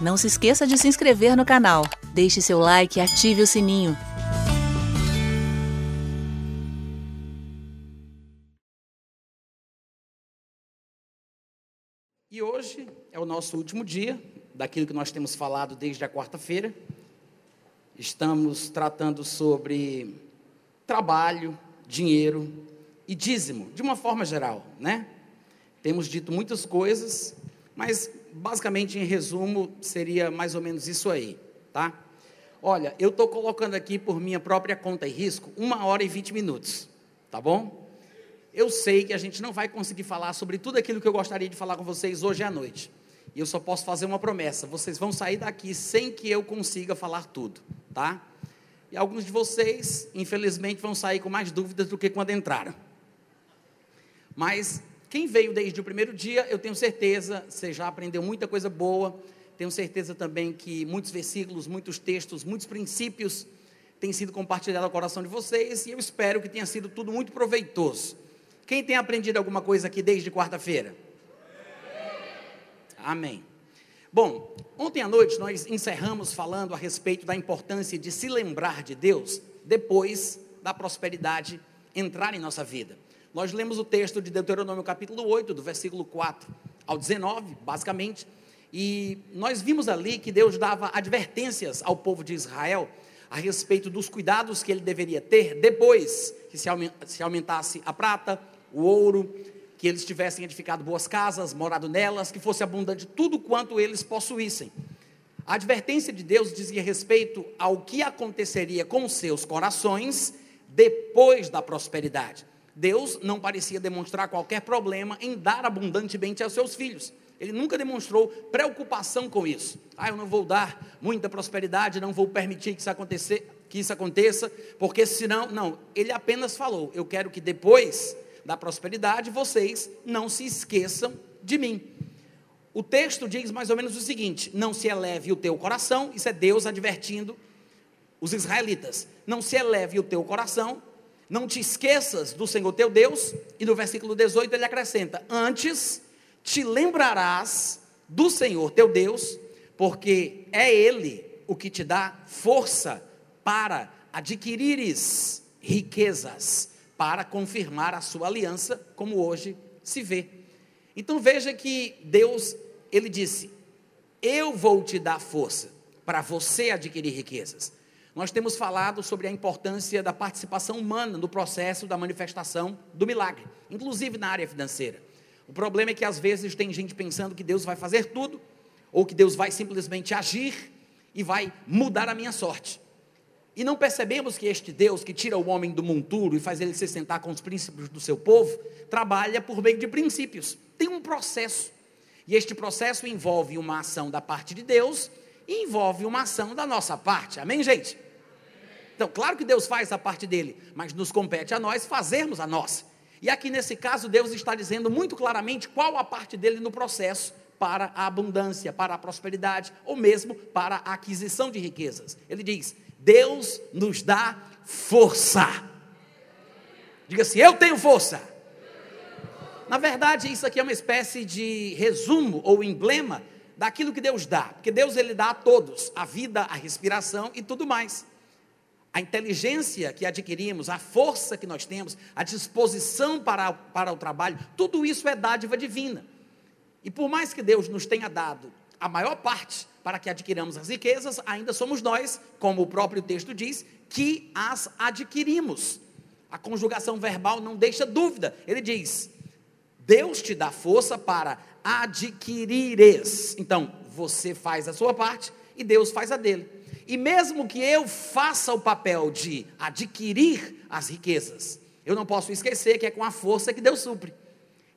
Não se esqueça de se inscrever no canal, deixe seu like e ative o sininho. E hoje é o nosso último dia daquilo que nós temos falado desde a quarta-feira. Estamos tratando sobre trabalho, dinheiro e dízimo, de uma forma geral, né? Temos dito muitas coisas, mas basicamente, em resumo, seria mais ou menos isso aí, tá? Olha, eu estou colocando aqui por minha própria conta e risco uma hora e vinte minutos, tá bom? Eu sei que a gente não vai conseguir falar sobre tudo aquilo que eu gostaria de falar com vocês hoje à noite. E eu só posso fazer uma promessa: vocês vão sair daqui sem que eu consiga falar tudo, tá? E alguns de vocês, infelizmente, vão sair com mais dúvidas do que quando entraram. Mas quem veio desde o primeiro dia, eu tenho certeza, você já aprendeu muita coisa boa. Tenho certeza também que muitos versículos, muitos textos, muitos princípios têm sido compartilhados ao coração de vocês e eu espero que tenha sido tudo muito proveitoso. Quem tem aprendido alguma coisa aqui desde quarta-feira? Amém. Bom, ontem à noite nós encerramos falando a respeito da importância de se lembrar de Deus depois da prosperidade entrar em nossa vida. Nós lemos o texto de Deuteronômio capítulo 8, do versículo 4 ao 19, basicamente, e nós vimos ali que Deus dava advertências ao povo de Israel a respeito dos cuidados que ele deveria ter depois que se aumentasse a prata, o ouro, que eles tivessem edificado boas casas, morado nelas, que fosse abundante tudo quanto eles possuíssem. A advertência de Deus dizia respeito ao que aconteceria com seus corações depois da prosperidade. Deus não parecia demonstrar qualquer problema em dar abundantemente aos seus filhos. Ele nunca demonstrou preocupação com isso. Ah, eu não vou dar muita prosperidade, não vou permitir que isso, acontecer, que isso aconteça, porque senão. Não, ele apenas falou: eu quero que depois da prosperidade vocês não se esqueçam de mim. O texto diz mais ou menos o seguinte: não se eleve o teu coração, isso é Deus advertindo os israelitas: não se eleve o teu coração não te esqueças do Senhor teu Deus, e no versículo 18 ele acrescenta: Antes te lembrarás do Senhor teu Deus, porque é Ele o que te dá força para adquirires riquezas, para confirmar a sua aliança, como hoje se vê. Então veja que Deus, ele disse: Eu vou te dar força para você adquirir riquezas. Nós temos falado sobre a importância da participação humana no processo da manifestação do milagre, inclusive na área financeira. O problema é que às vezes tem gente pensando que Deus vai fazer tudo, ou que Deus vai simplesmente agir e vai mudar a minha sorte. E não percebemos que este Deus que tira o homem do monturo e faz ele se sentar com os príncipes do seu povo, trabalha por meio de princípios. Tem um processo. E este processo envolve uma ação da parte de Deus e envolve uma ação da nossa parte. Amém, gente? Então, claro que Deus faz a parte dele, mas nos compete a nós fazermos a nossa. E aqui nesse caso, Deus está dizendo muito claramente qual a parte dele no processo para a abundância, para a prosperidade, ou mesmo para a aquisição de riquezas. Ele diz: Deus nos dá força. Diga assim: Eu tenho força. Na verdade, isso aqui é uma espécie de resumo ou emblema daquilo que Deus dá, porque Deus ele dá a todos a vida, a respiração e tudo mais a inteligência que adquirimos, a força que nós temos, a disposição para, para o trabalho, tudo isso é dádiva divina. E por mais que Deus nos tenha dado a maior parte para que adquiramos as riquezas, ainda somos nós, como o próprio texto diz, que as adquirimos. A conjugação verbal não deixa dúvida. Ele diz: Deus te dá força para adquirires. Então, você faz a sua parte e Deus faz a dele. E mesmo que eu faça o papel de adquirir as riquezas, eu não posso esquecer que é com a força que Deus supre.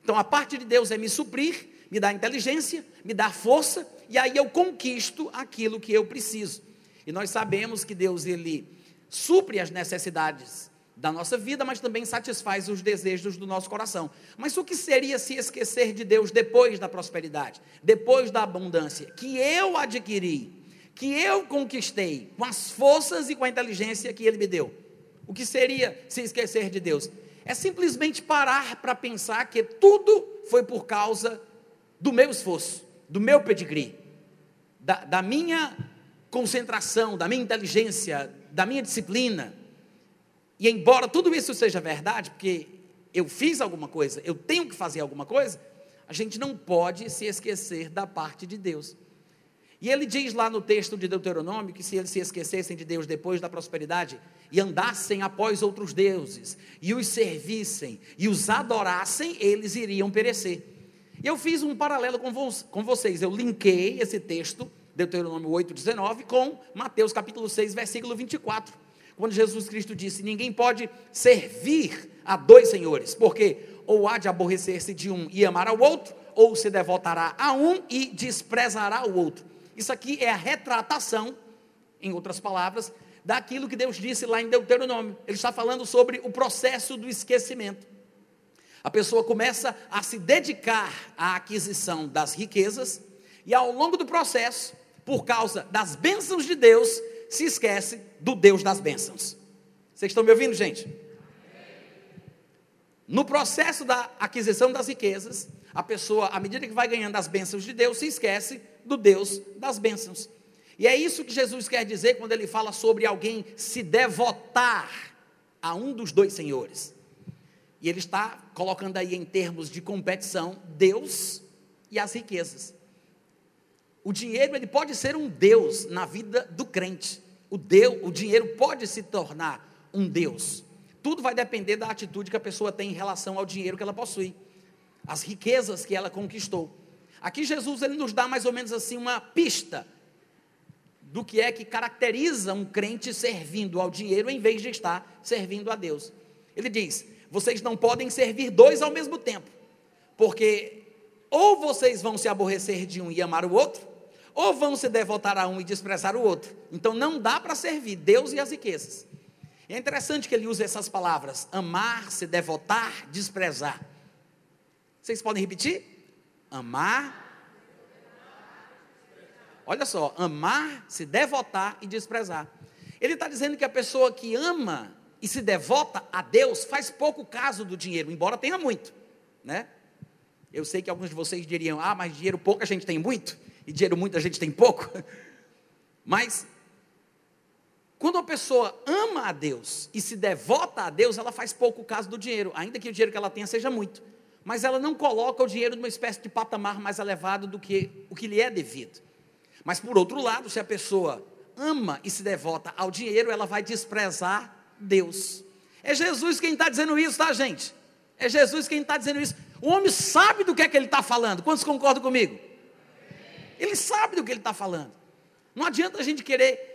Então a parte de Deus é me suprir, me dar inteligência, me dar força, e aí eu conquisto aquilo que eu preciso. E nós sabemos que Deus ele supre as necessidades da nossa vida, mas também satisfaz os desejos do nosso coração. Mas o que seria se esquecer de Deus depois da prosperidade, depois da abundância que eu adquiri? Que eu conquistei com as forças e com a inteligência que Ele me deu. O que seria se esquecer de Deus? É simplesmente parar para pensar que tudo foi por causa do meu esforço, do meu pedigree. da, da minha concentração, da minha inteligência, da minha disciplina. E embora tudo isso seja verdade, porque eu fiz alguma coisa, eu tenho que fazer alguma coisa, a gente não pode se esquecer da parte de Deus. E ele diz lá no texto de Deuteronômio que se eles se esquecessem de Deus depois da prosperidade e andassem após outros deuses e os servissem e os adorassem, eles iriam perecer. E eu fiz um paralelo com, vo com vocês, eu linkei esse texto, Deuteronômio 8, 19, com Mateus capítulo 6, versículo 24, quando Jesus Cristo disse: Ninguém pode servir a dois senhores, porque ou há de aborrecer-se de um e amar ao outro, ou se devotará a um e desprezará o outro. Isso aqui é a retratação, em outras palavras, daquilo que Deus disse lá em Deuteronômio. Ele está falando sobre o processo do esquecimento. A pessoa começa a se dedicar à aquisição das riquezas e ao longo do processo, por causa das bênçãos de Deus, se esquece do Deus das bênçãos. Vocês estão me ouvindo, gente? No processo da aquisição das riquezas, a pessoa, à medida que vai ganhando as bênçãos de Deus, se esquece do Deus das bênçãos. E é isso que Jesus quer dizer quando ele fala sobre alguém se devotar a um dos dois senhores. E ele está colocando aí em termos de competição Deus e as riquezas. O dinheiro ele pode ser um Deus na vida do crente. O Deus, o dinheiro pode se tornar um Deus. Tudo vai depender da atitude que a pessoa tem em relação ao dinheiro que ela possui, as riquezas que ela conquistou. Aqui Jesus ele nos dá mais ou menos assim uma pista do que é que caracteriza um crente servindo ao dinheiro em vez de estar servindo a Deus. Ele diz: vocês não podem servir dois ao mesmo tempo, porque ou vocês vão se aborrecer de um e amar o outro, ou vão se devotar a um e desprezar o outro. Então não dá para servir Deus e as riquezas. É interessante que ele use essas palavras: amar, se devotar, desprezar. Vocês podem repetir? Amar. Olha só, amar, se devotar e desprezar. Ele está dizendo que a pessoa que ama e se devota a Deus faz pouco caso do dinheiro, embora tenha muito, né? Eu sei que alguns de vocês diriam: "Ah, mas dinheiro pouco a gente tem muito e dinheiro muito a gente tem pouco". Mas quando a pessoa ama a Deus e se devota a Deus, ela faz pouco caso do dinheiro, ainda que o dinheiro que ela tenha seja muito mas ela não coloca o dinheiro numa espécie de patamar mais elevado do que o que lhe é devido. Mas por outro lado, se a pessoa ama e se devota ao dinheiro, ela vai desprezar Deus. É Jesus quem está dizendo isso, tá, gente? É Jesus quem está dizendo isso. O homem sabe do que é que ele está falando. Quantos concordam comigo? Ele sabe do que ele está falando. Não adianta a gente querer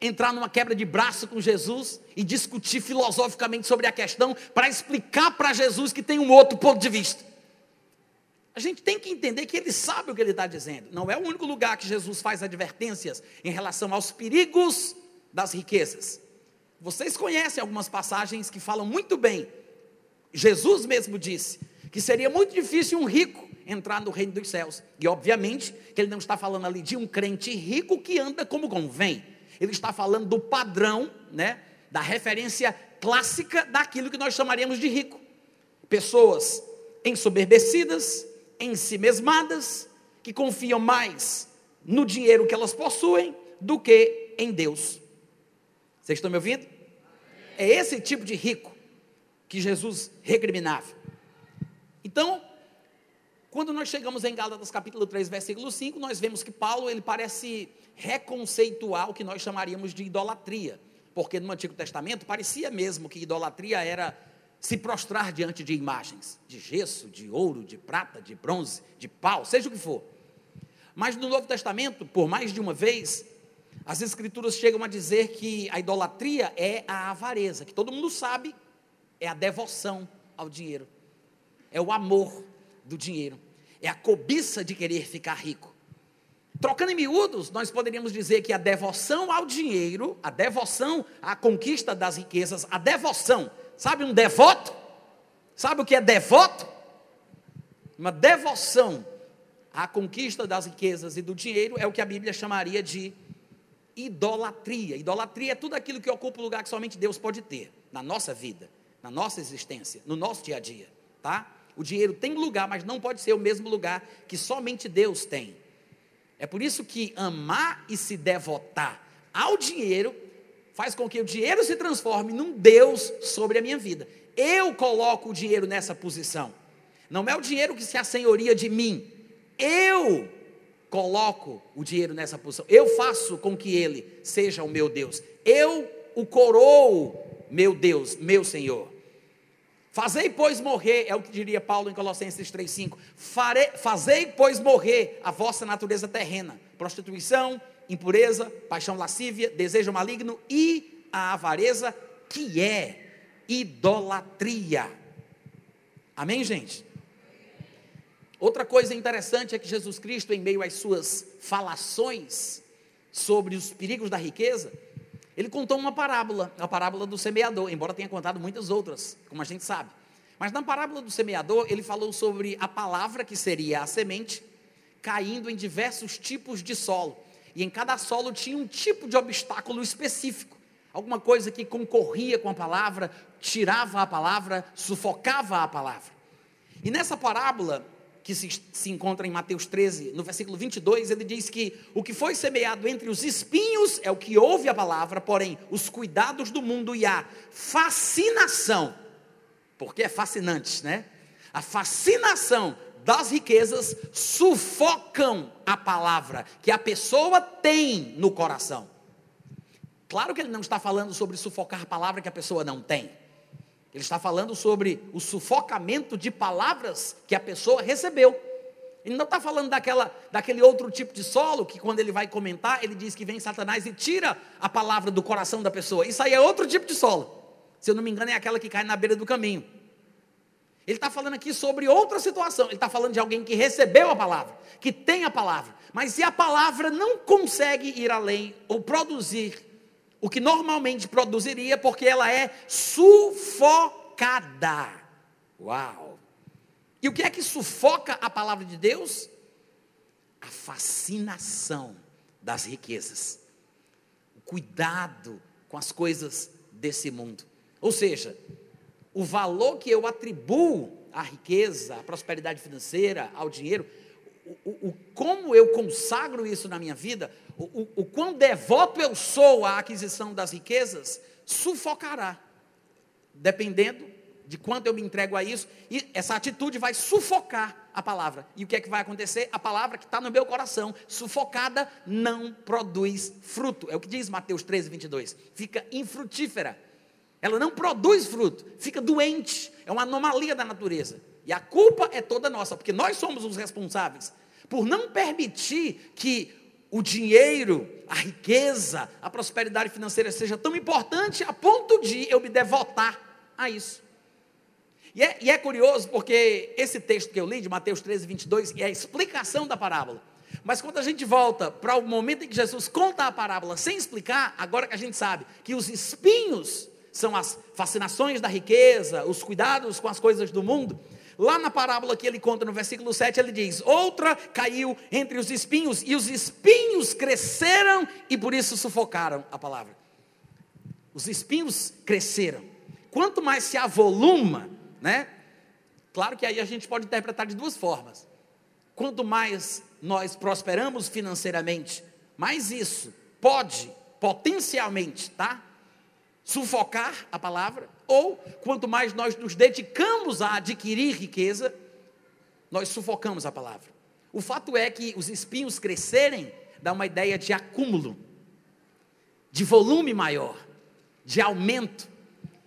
entrar numa quebra de braço com Jesus e discutir filosoficamente sobre a questão para explicar para Jesus que tem um outro ponto de vista. A gente tem que entender que ele sabe o que ele está dizendo. Não é o único lugar que Jesus faz advertências em relação aos perigos das riquezas. Vocês conhecem algumas passagens que falam muito bem. Jesus mesmo disse que seria muito difícil um rico entrar no reino dos céus. E obviamente que ele não está falando ali de um crente rico que anda como convém ele está falando do padrão, né, da referência clássica daquilo que nós chamaríamos de rico. Pessoas ensoberbecidas, ensimesmadas, que confiam mais no dinheiro que elas possuem do que em Deus. Vocês estão me ouvindo? É esse tipo de rico que Jesus recriminava. Então, quando nós chegamos em Gálatas capítulo 3, versículo 5, nós vemos que Paulo, ele parece reconceituar o que nós chamaríamos de idolatria, porque no Antigo Testamento parecia mesmo que idolatria era se prostrar diante de imagens, de gesso, de ouro, de prata, de bronze, de pau, seja o que for. Mas no Novo Testamento, por mais de uma vez, as Escrituras chegam a dizer que a idolatria é a avareza, que todo mundo sabe, é a devoção ao dinheiro, é o amor do dinheiro, é a cobiça de querer ficar rico. Trocando em miúdos, nós poderíamos dizer que a devoção ao dinheiro, a devoção à conquista das riquezas, a devoção, sabe um devoto? Sabe o que é devoto? Uma devoção à conquista das riquezas e do dinheiro é o que a Bíblia chamaria de idolatria. Idolatria é tudo aquilo que ocupa o lugar que somente Deus pode ter na nossa vida, na nossa existência, no nosso dia a dia, tá? O dinheiro tem lugar, mas não pode ser o mesmo lugar que somente Deus tem. É por isso que amar e se devotar ao dinheiro faz com que o dinheiro se transforme num Deus sobre a minha vida. Eu coloco o dinheiro nessa posição. Não é o dinheiro que se assenhoria de mim. Eu coloco o dinheiro nessa posição. Eu faço com que ele seja o meu Deus. Eu o coroo meu Deus, meu Senhor. Fazei, pois, morrer, é o que diria Paulo em Colossenses 3,5. Fazei, pois, morrer a vossa natureza terrena: prostituição, impureza, paixão lascívia, desejo maligno e a avareza, que é idolatria. Amém, gente? Outra coisa interessante é que Jesus Cristo, em meio às suas falações sobre os perigos da riqueza, ele contou uma parábola, a parábola do semeador, embora tenha contado muitas outras, como a gente sabe. Mas na parábola do semeador, ele falou sobre a palavra que seria a semente, caindo em diversos tipos de solo. E em cada solo tinha um tipo de obstáculo específico. Alguma coisa que concorria com a palavra, tirava a palavra, sufocava a palavra. E nessa parábola, que se, se, encontra em Mateus 13, no versículo 22, ele diz que o que foi semeado entre os espinhos é o que ouve a palavra, porém, os cuidados do mundo e a fascinação, porque é fascinante, né? A fascinação das riquezas sufocam a palavra que a pessoa tem no coração. Claro que ele não está falando sobre sufocar a palavra que a pessoa não tem. Ele está falando sobre o sufocamento de palavras que a pessoa recebeu. Ele não está falando daquela, daquele outro tipo de solo que, quando ele vai comentar, ele diz que vem Satanás e tira a palavra do coração da pessoa. Isso aí é outro tipo de solo. Se eu não me engano, é aquela que cai na beira do caminho. Ele está falando aqui sobre outra situação. Ele está falando de alguém que recebeu a palavra, que tem a palavra, mas se a palavra não consegue ir além ou produzir o que normalmente produziria, porque ela é sufocada. Uau! E o que é que sufoca a palavra de Deus? A fascinação das riquezas, o cuidado com as coisas desse mundo. Ou seja, o valor que eu atribuo à riqueza, à prosperidade financeira, ao dinheiro, o, o, como eu consagro isso na minha vida, o, o, quão devoto eu sou à aquisição das riquezas, sufocará, dependendo de quanto eu me entrego a isso, e essa atitude vai sufocar a palavra. E o que é que vai acontecer? A palavra que está no meu coração, sufocada, não produz fruto. É o que diz Mateus 13, 22. Fica infrutífera. Ela não produz fruto, fica doente, é uma anomalia da natureza. E a culpa é toda nossa, porque nós somos os responsáveis por não permitir que o dinheiro, a riqueza, a prosperidade financeira seja tão importante a ponto de eu me devotar a isso. E é, e é curioso porque esse texto que eu li, de Mateus 13, 22, é a explicação da parábola. Mas quando a gente volta para o momento em que Jesus conta a parábola sem explicar, agora que a gente sabe que os espinhos são as fascinações da riqueza, os cuidados com as coisas do mundo. Lá na parábola que ele conta no versículo 7, ele diz: Outra caiu entre os espinhos, e os espinhos cresceram e por isso sufocaram a palavra. Os espinhos cresceram. Quanto mais se avoluma, né? Claro que aí a gente pode interpretar de duas formas. Quanto mais nós prosperamos financeiramente, mais isso pode potencialmente, tá? Sufocar a palavra, ou quanto mais nós nos dedicamos a adquirir riqueza, nós sufocamos a palavra. O fato é que os espinhos crescerem dá uma ideia de acúmulo, de volume maior, de aumento.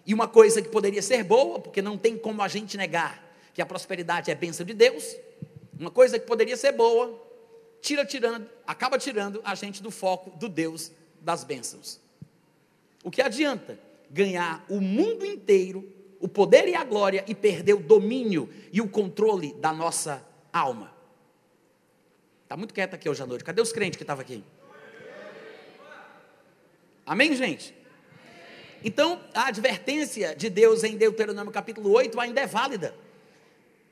E uma coisa que poderia ser boa, porque não tem como a gente negar que a prosperidade é bênção de Deus, uma coisa que poderia ser boa, tira tirando, acaba tirando a gente do foco do Deus das bênçãos. O que adianta ganhar o mundo inteiro, o poder e a glória e perder o domínio e o controle da nossa alma? Está muito quieto aqui hoje à noite. Cadê os crentes que estavam aqui? Amém, gente? Então, a advertência de Deus em Deuteronômio capítulo 8 ainda é válida.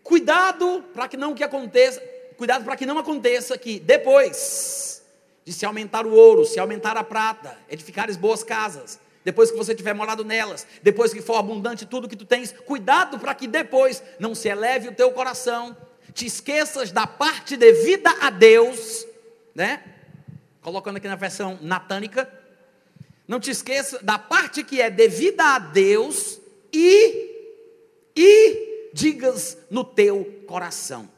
Cuidado para que não que aconteça, cuidado para que não aconteça que depois de se aumentar o ouro, se aumentar a prata, edificares boas casas, depois que você tiver morado nelas, depois que for abundante tudo que tu tens, cuidado para que depois não se eleve o teu coração, te esqueças da parte devida a Deus, né? Colocando aqui na versão natânica. Não te esqueça da parte que é devida a Deus e e digas no teu coração: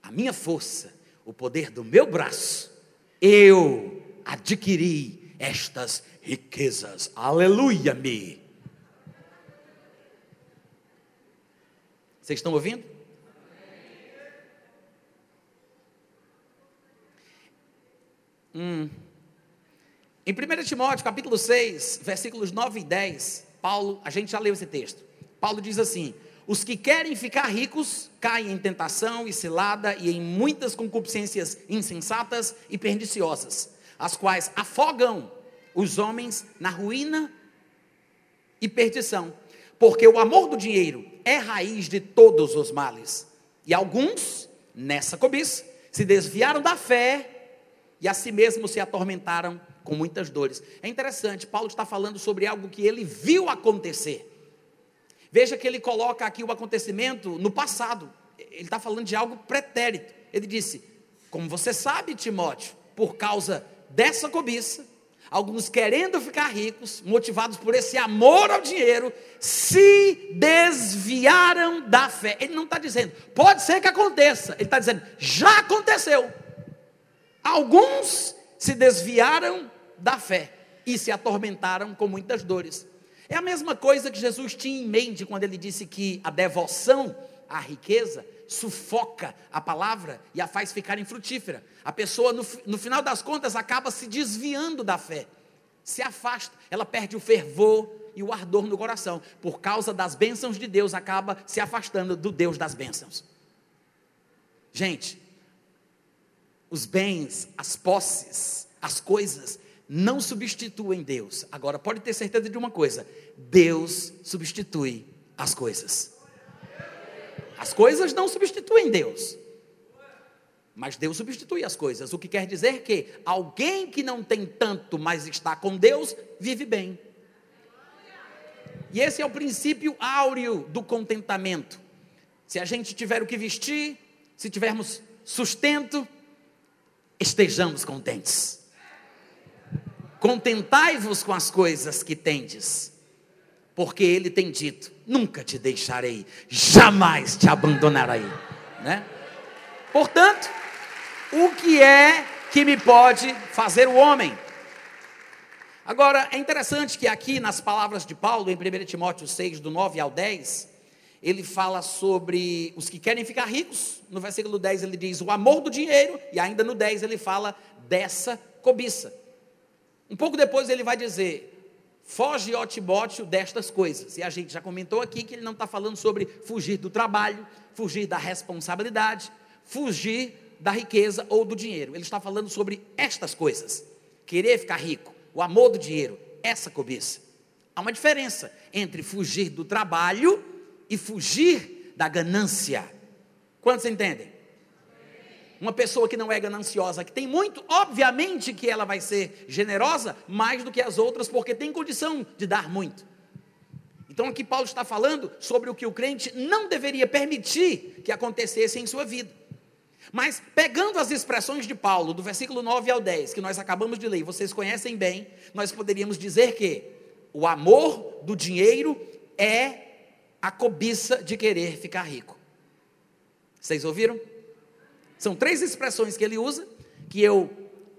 a minha força, o poder do meu braço, eu adquiri estas riquezas. Aleluia-me. Vocês estão ouvindo? Hum. Em 1 Timóteo, capítulo 6, versículos 9 e 10, Paulo, a gente já leu esse texto. Paulo diz assim: Os que querem ficar ricos caem em tentação e cilada e em muitas concupiscências insensatas e perniciosas, as quais afogam os homens na ruína e perdição. Porque o amor do dinheiro é raiz de todos os males. E alguns, nessa cobiça, se desviaram da fé e a si mesmos se atormentaram com muitas dores. É interessante, Paulo está falando sobre algo que ele viu acontecer. Veja que ele coloca aqui o acontecimento no passado. Ele está falando de algo pretérito. Ele disse: Como você sabe, Timóteo, por causa dessa cobiça, alguns querendo ficar ricos, motivados por esse amor ao dinheiro, se desviaram da fé. Ele não está dizendo, pode ser que aconteça, ele está dizendo, já aconteceu. Alguns se desviaram da fé e se atormentaram com muitas dores. É a mesma coisa que Jesus tinha em mente quando ele disse que a devoção à riqueza sufoca a palavra e a faz ficar infrutífera. A pessoa, no, no final das contas, acaba se desviando da fé, se afasta, ela perde o fervor e o ardor no coração, por causa das bênçãos de Deus, acaba se afastando do Deus das bênçãos. Gente, os bens, as posses, as coisas não substituem Deus. Agora, pode ter certeza de uma coisa: Deus substitui as coisas. As coisas não substituem Deus. Mas Deus substitui as coisas. O que quer dizer que alguém que não tem tanto, mas está com Deus, vive bem. E esse é o princípio áureo do contentamento. Se a gente tiver o que vestir, se tivermos sustento, estejamos contentes. Contentai-vos com as coisas que tendes porque ele tem dito: nunca te deixarei, jamais te abandonarei, né? Portanto, o que é que me pode fazer o homem? Agora, é interessante que aqui nas palavras de Paulo, em 1 Timóteo 6, do 9 ao 10, ele fala sobre os que querem ficar ricos. No versículo 10 ele diz o amor do dinheiro, e ainda no 10 ele fala dessa cobiça. Um pouco depois ele vai dizer: Foge, ó Timóteo, destas coisas. E a gente já comentou aqui que ele não está falando sobre fugir do trabalho, fugir da responsabilidade, fugir da riqueza ou do dinheiro. Ele está falando sobre estas coisas. Querer ficar rico, o amor do dinheiro, essa cobiça. Há uma diferença entre fugir do trabalho e fugir da ganância. Quantos entendem? Uma pessoa que não é gananciosa, que tem muito, obviamente que ela vai ser generosa mais do que as outras, porque tem condição de dar muito. Então aqui Paulo está falando sobre o que o crente não deveria permitir que acontecesse em sua vida. Mas pegando as expressões de Paulo, do versículo 9 ao 10, que nós acabamos de ler, vocês conhecem bem, nós poderíamos dizer que o amor do dinheiro é a cobiça de querer ficar rico. Vocês ouviram? São três expressões que ele usa, que eu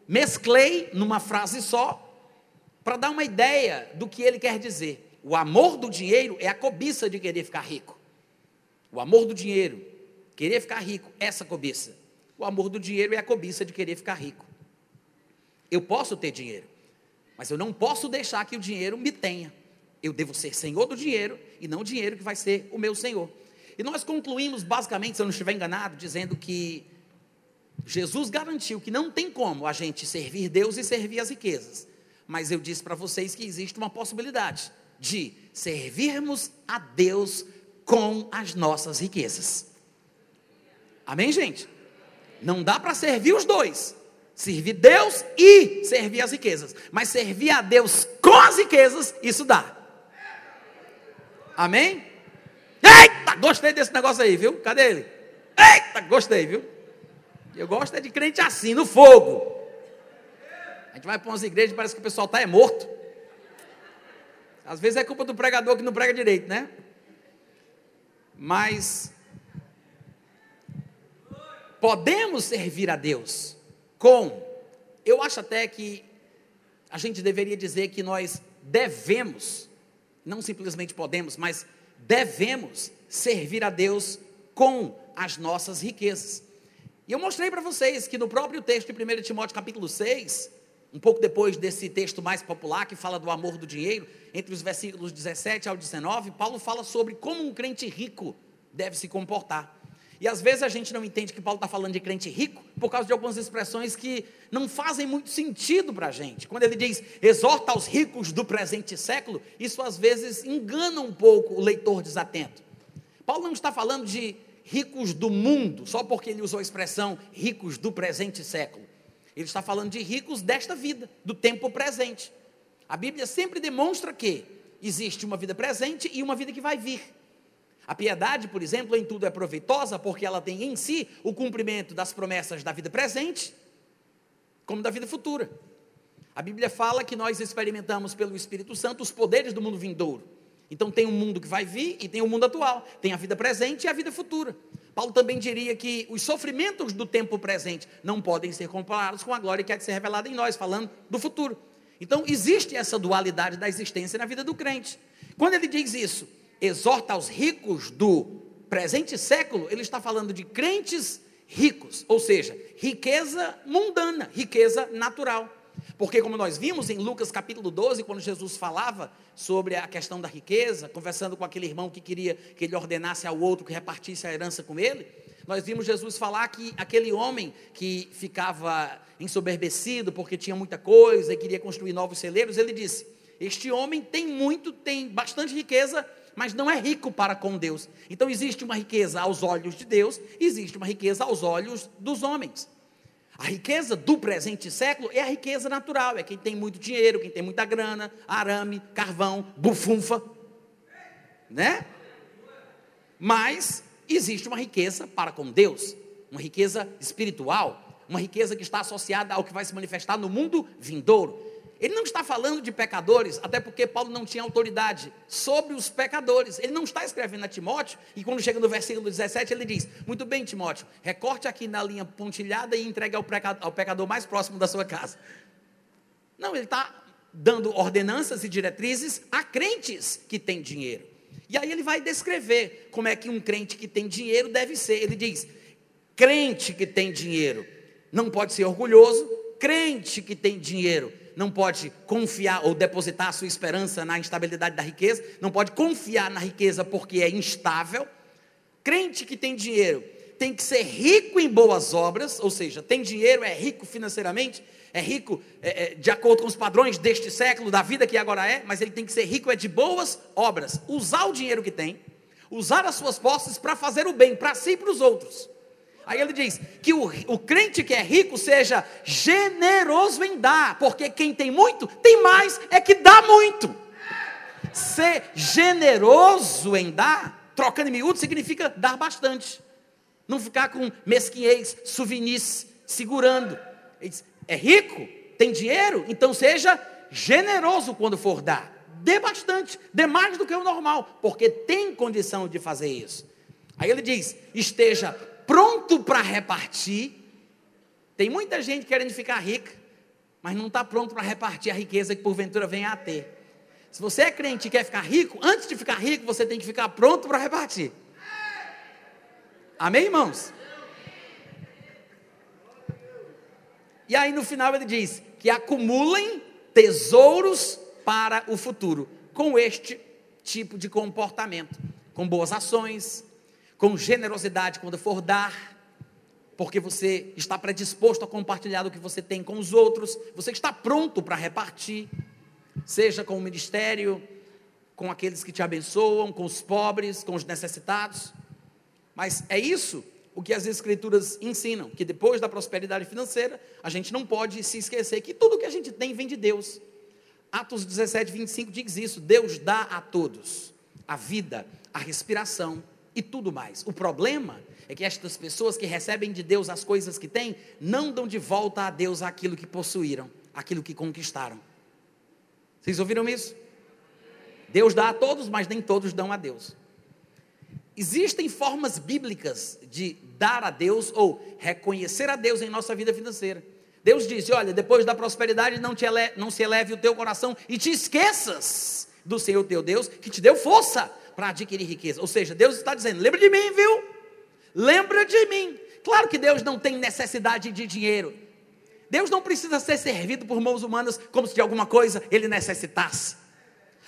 mesclei numa frase só, para dar uma ideia do que ele quer dizer. O amor do dinheiro é a cobiça de querer ficar rico. O amor do dinheiro, querer ficar rico, essa cobiça. O amor do dinheiro é a cobiça de querer ficar rico. Eu posso ter dinheiro, mas eu não posso deixar que o dinheiro me tenha. Eu devo ser senhor do dinheiro e não o dinheiro que vai ser o meu senhor. E nós concluímos, basicamente, se eu não estiver enganado, dizendo que Jesus garantiu que não tem como a gente servir Deus e servir as riquezas. Mas eu disse para vocês que existe uma possibilidade de servirmos a Deus com as nossas riquezas. Amém, gente? Não dá para servir os dois. Servir Deus e servir as riquezas. Mas servir a Deus com as riquezas, isso dá. Amém? Eita, gostei desse negócio aí, viu? Cadê ele? Eita, gostei, viu? Eu gosto é de crente assim, no fogo. A gente vai para umas igrejas e parece que o pessoal está é morto. Às vezes é culpa do pregador que não prega direito, né? Mas podemos servir a Deus com, eu acho até que a gente deveria dizer que nós devemos, não simplesmente podemos, mas devemos servir a Deus com as nossas riquezas. E eu mostrei para vocês que no próprio texto de 1 Timóteo capítulo 6, um pouco depois desse texto mais popular que fala do amor do dinheiro, entre os versículos 17 ao 19, Paulo fala sobre como um crente rico deve se comportar. E às vezes a gente não entende que Paulo está falando de crente rico por causa de algumas expressões que não fazem muito sentido para a gente. Quando ele diz exorta aos ricos do presente século, isso às vezes engana um pouco o leitor desatento. Paulo não está falando de ricos do mundo, só porque ele usou a expressão ricos do presente século. Ele está falando de ricos desta vida, do tempo presente. A Bíblia sempre demonstra que existe uma vida presente e uma vida que vai vir. A piedade, por exemplo, em tudo é proveitosa porque ela tem em si o cumprimento das promessas da vida presente, como da vida futura. A Bíblia fala que nós experimentamos pelo Espírito Santo os poderes do mundo vindouro. Então tem um mundo que vai vir e tem o um mundo atual, tem a vida presente e a vida futura. Paulo também diria que os sofrimentos do tempo presente não podem ser comparados com a glória que há de ser revelada em nós, falando do futuro. Então existe essa dualidade da existência na vida do crente. Quando ele diz isso, exorta aos ricos do presente século, ele está falando de crentes ricos, ou seja, riqueza mundana, riqueza natural. Porque, como nós vimos em Lucas capítulo 12, quando Jesus falava sobre a questão da riqueza, conversando com aquele irmão que queria que ele ordenasse ao outro que repartisse a herança com ele, nós vimos Jesus falar que aquele homem que ficava ensoberbecido porque tinha muita coisa e queria construir novos celeiros, ele disse: Este homem tem muito, tem bastante riqueza, mas não é rico para com Deus. Então existe uma riqueza aos olhos de Deus, existe uma riqueza aos olhos dos homens. A riqueza do presente século é a riqueza natural, é quem tem muito dinheiro, quem tem muita grana, arame, carvão, bufunfa, né? Mas existe uma riqueza para com Deus, uma riqueza espiritual, uma riqueza que está associada ao que vai se manifestar no mundo vindouro. Ele não está falando de pecadores, até porque Paulo não tinha autoridade sobre os pecadores. Ele não está escrevendo a Timóteo, e quando chega no versículo 17, ele diz: Muito bem, Timóteo, recorte aqui na linha pontilhada e entregue ao pecador, mais próximo da sua casa. Não, ele está dando ordenanças e diretrizes a crentes que têm dinheiro. E aí ele vai descrever como é que um crente que tem dinheiro deve ser. Ele diz: crente que tem dinheiro não pode ser orgulhoso, crente que tem dinheiro não pode confiar ou depositar a sua esperança na instabilidade da riqueza, não pode confiar na riqueza porque é instável. Crente que tem dinheiro tem que ser rico em boas obras, ou seja, tem dinheiro, é rico financeiramente, é rico é, é, de acordo com os padrões deste século, da vida que agora é, mas ele tem que ser rico é de boas obras, usar o dinheiro que tem, usar as suas posses para fazer o bem para si e para os outros. Aí ele diz que o, o crente que é rico seja generoso em dar, porque quem tem muito, tem mais, é que dá muito. Ser generoso em dar, trocando em miúdo, significa dar bastante. Não ficar com mesquinhez, souvenirs, segurando. Ele diz, é rico, tem dinheiro, então seja generoso quando for dar. Dê bastante, dê mais do que o normal, porque tem condição de fazer isso. Aí ele diz: esteja pronto para repartir. Tem muita gente querendo ficar rica, mas não está pronto para repartir a riqueza que porventura venha a ter. Se você é crente e quer ficar rico, antes de ficar rico, você tem que ficar pronto para repartir. Amém, irmãos? E aí no final ele diz que acumulem tesouros para o futuro, com este tipo de comportamento, com boas ações, com generosidade quando for dar, porque você está predisposto a compartilhar o que você tem com os outros, você está pronto para repartir, seja com o ministério, com aqueles que te abençoam, com os pobres, com os necessitados. Mas é isso o que as Escrituras ensinam: que depois da prosperidade financeira, a gente não pode se esquecer que tudo que a gente tem vem de Deus. Atos 17, 25 diz isso: Deus dá a todos a vida, a respiração, e tudo mais. O problema é que estas pessoas que recebem de Deus as coisas que têm, não dão de volta a Deus aquilo que possuíram, aquilo que conquistaram. Vocês ouviram isso? Deus dá a todos, mas nem todos dão a Deus. Existem formas bíblicas de dar a Deus ou reconhecer a Deus em nossa vida financeira. Deus disse: Olha, depois da prosperidade, não, não se eleve o teu coração e te esqueças do Senhor teu Deus, que te deu força para adquirir riqueza. Ou seja, Deus está dizendo: Lembra de mim, viu? Lembra de mim. Claro que Deus não tem necessidade de dinheiro. Deus não precisa ser servido por mãos humanas como se de alguma coisa ele necessitasse.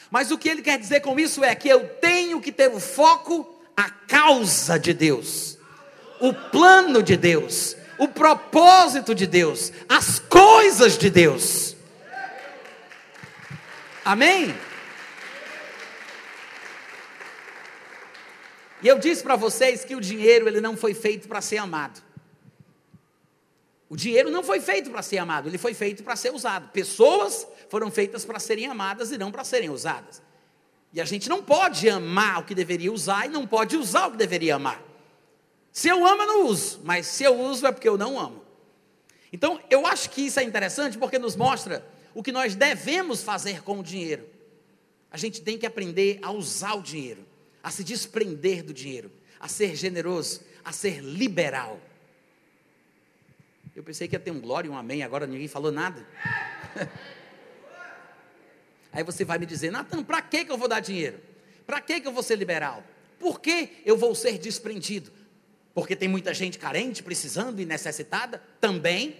Mas o que ele quer dizer com isso é que eu tenho que ter o foco, a causa de Deus, o plano de Deus, o propósito de Deus, as coisas de Deus. Amém? E eu disse para vocês que o dinheiro ele não foi feito para ser amado. O dinheiro não foi feito para ser amado, ele foi feito para ser usado. Pessoas foram feitas para serem amadas e não para serem usadas. E a gente não pode amar o que deveria usar e não pode usar o que deveria amar. Se eu amo, eu não uso, mas se eu uso é porque eu não amo. Então, eu acho que isso é interessante porque nos mostra o que nós devemos fazer com o dinheiro. A gente tem que aprender a usar o dinheiro, a se desprender do dinheiro, a ser generoso, a ser liberal. Eu pensei que ia ter um glória e um amém, agora ninguém falou nada. Aí você vai me dizer, Natan, para que eu vou dar dinheiro? Para que eu vou ser liberal? Por que eu vou ser desprendido? Porque tem muita gente carente, precisando e necessitada? Também.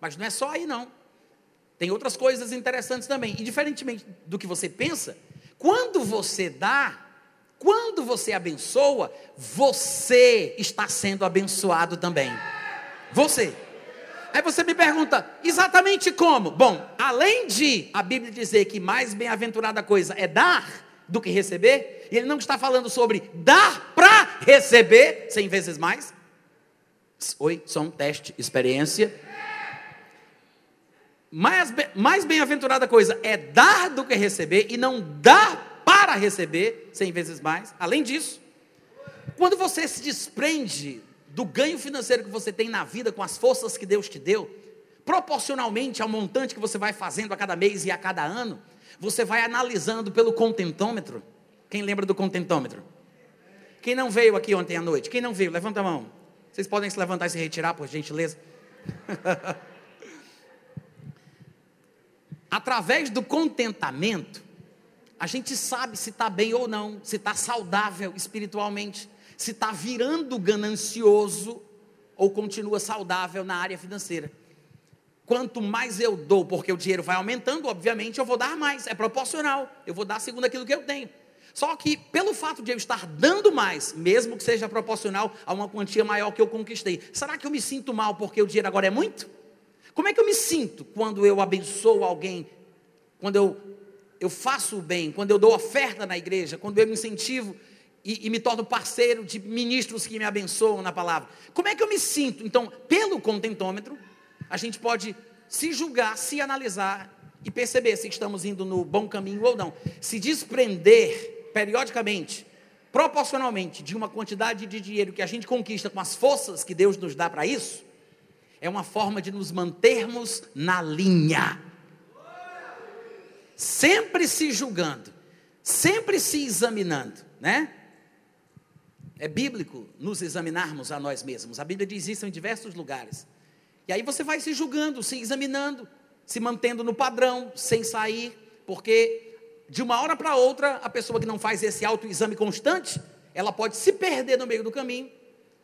Mas não é só aí, não. Tem outras coisas interessantes também. E diferentemente do que você pensa, quando você dá, quando você abençoa, você está sendo abençoado também. Você. Aí você me pergunta, exatamente como? Bom, além de a Bíblia dizer que mais bem-aventurada coisa é dar do que receber, ele não está falando sobre dar para receber cem vezes mais. Oi, som, teste, experiência. Mais, mais bem-aventurada coisa é dar do que receber e não dar para receber cem vezes mais. Além disso, quando você se desprende do ganho financeiro que você tem na vida com as forças que Deus te deu, proporcionalmente ao montante que você vai fazendo a cada mês e a cada ano, você vai analisando pelo contentômetro. Quem lembra do contentômetro? Quem não veio aqui ontem à noite? Quem não veio? Levanta a mão. Vocês podem se levantar e se retirar, por gentileza. Através do contentamento, a gente sabe se está bem ou não, se está saudável espiritualmente se está virando ganancioso ou continua saudável na área financeira. Quanto mais eu dou, porque o dinheiro vai aumentando, obviamente eu vou dar mais, é proporcional, eu vou dar segundo aquilo que eu tenho. Só que, pelo fato de eu estar dando mais, mesmo que seja proporcional a uma quantia maior que eu conquistei, será que eu me sinto mal porque o dinheiro agora é muito? Como é que eu me sinto quando eu abençoo alguém, quando eu, eu faço o bem, quando eu dou oferta na igreja, quando eu me incentivo e, e, me torno parceiro de ministros que me abençoam na palavra. Como é que eu me sinto? Então, pelo contentômetro, a gente pode se julgar, se analisar e perceber se estamos indo no bom caminho ou não. Se desprender periodicamente, proporcionalmente, de uma quantidade de dinheiro que a gente conquista com as forças que Deus nos dá para isso, é uma forma de nos mantermos na linha. Sempre se julgando, sempre se examinando, né? É bíblico nos examinarmos a nós mesmos. A Bíblia diz isso em diversos lugares. E aí você vai se julgando, se examinando, se mantendo no padrão, sem sair, porque de uma hora para outra, a pessoa que não faz esse autoexame constante, ela pode se perder no meio do caminho.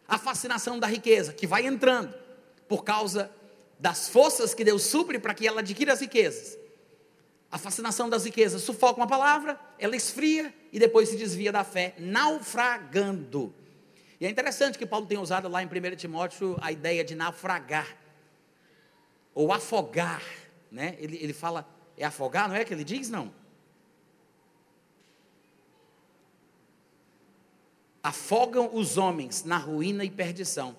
A fascinação da riqueza, que vai entrando por causa das forças que Deus supre para que ela adquira as riquezas. A fascinação das riquezas sufoca uma palavra, ela esfria e depois se desvia da fé, naufragando. E é interessante que Paulo tenha usado lá em 1 Timóteo a ideia de naufragar, ou afogar, né? Ele, ele fala, é afogar, não é que ele diz? Não. Afogam os homens na ruína e perdição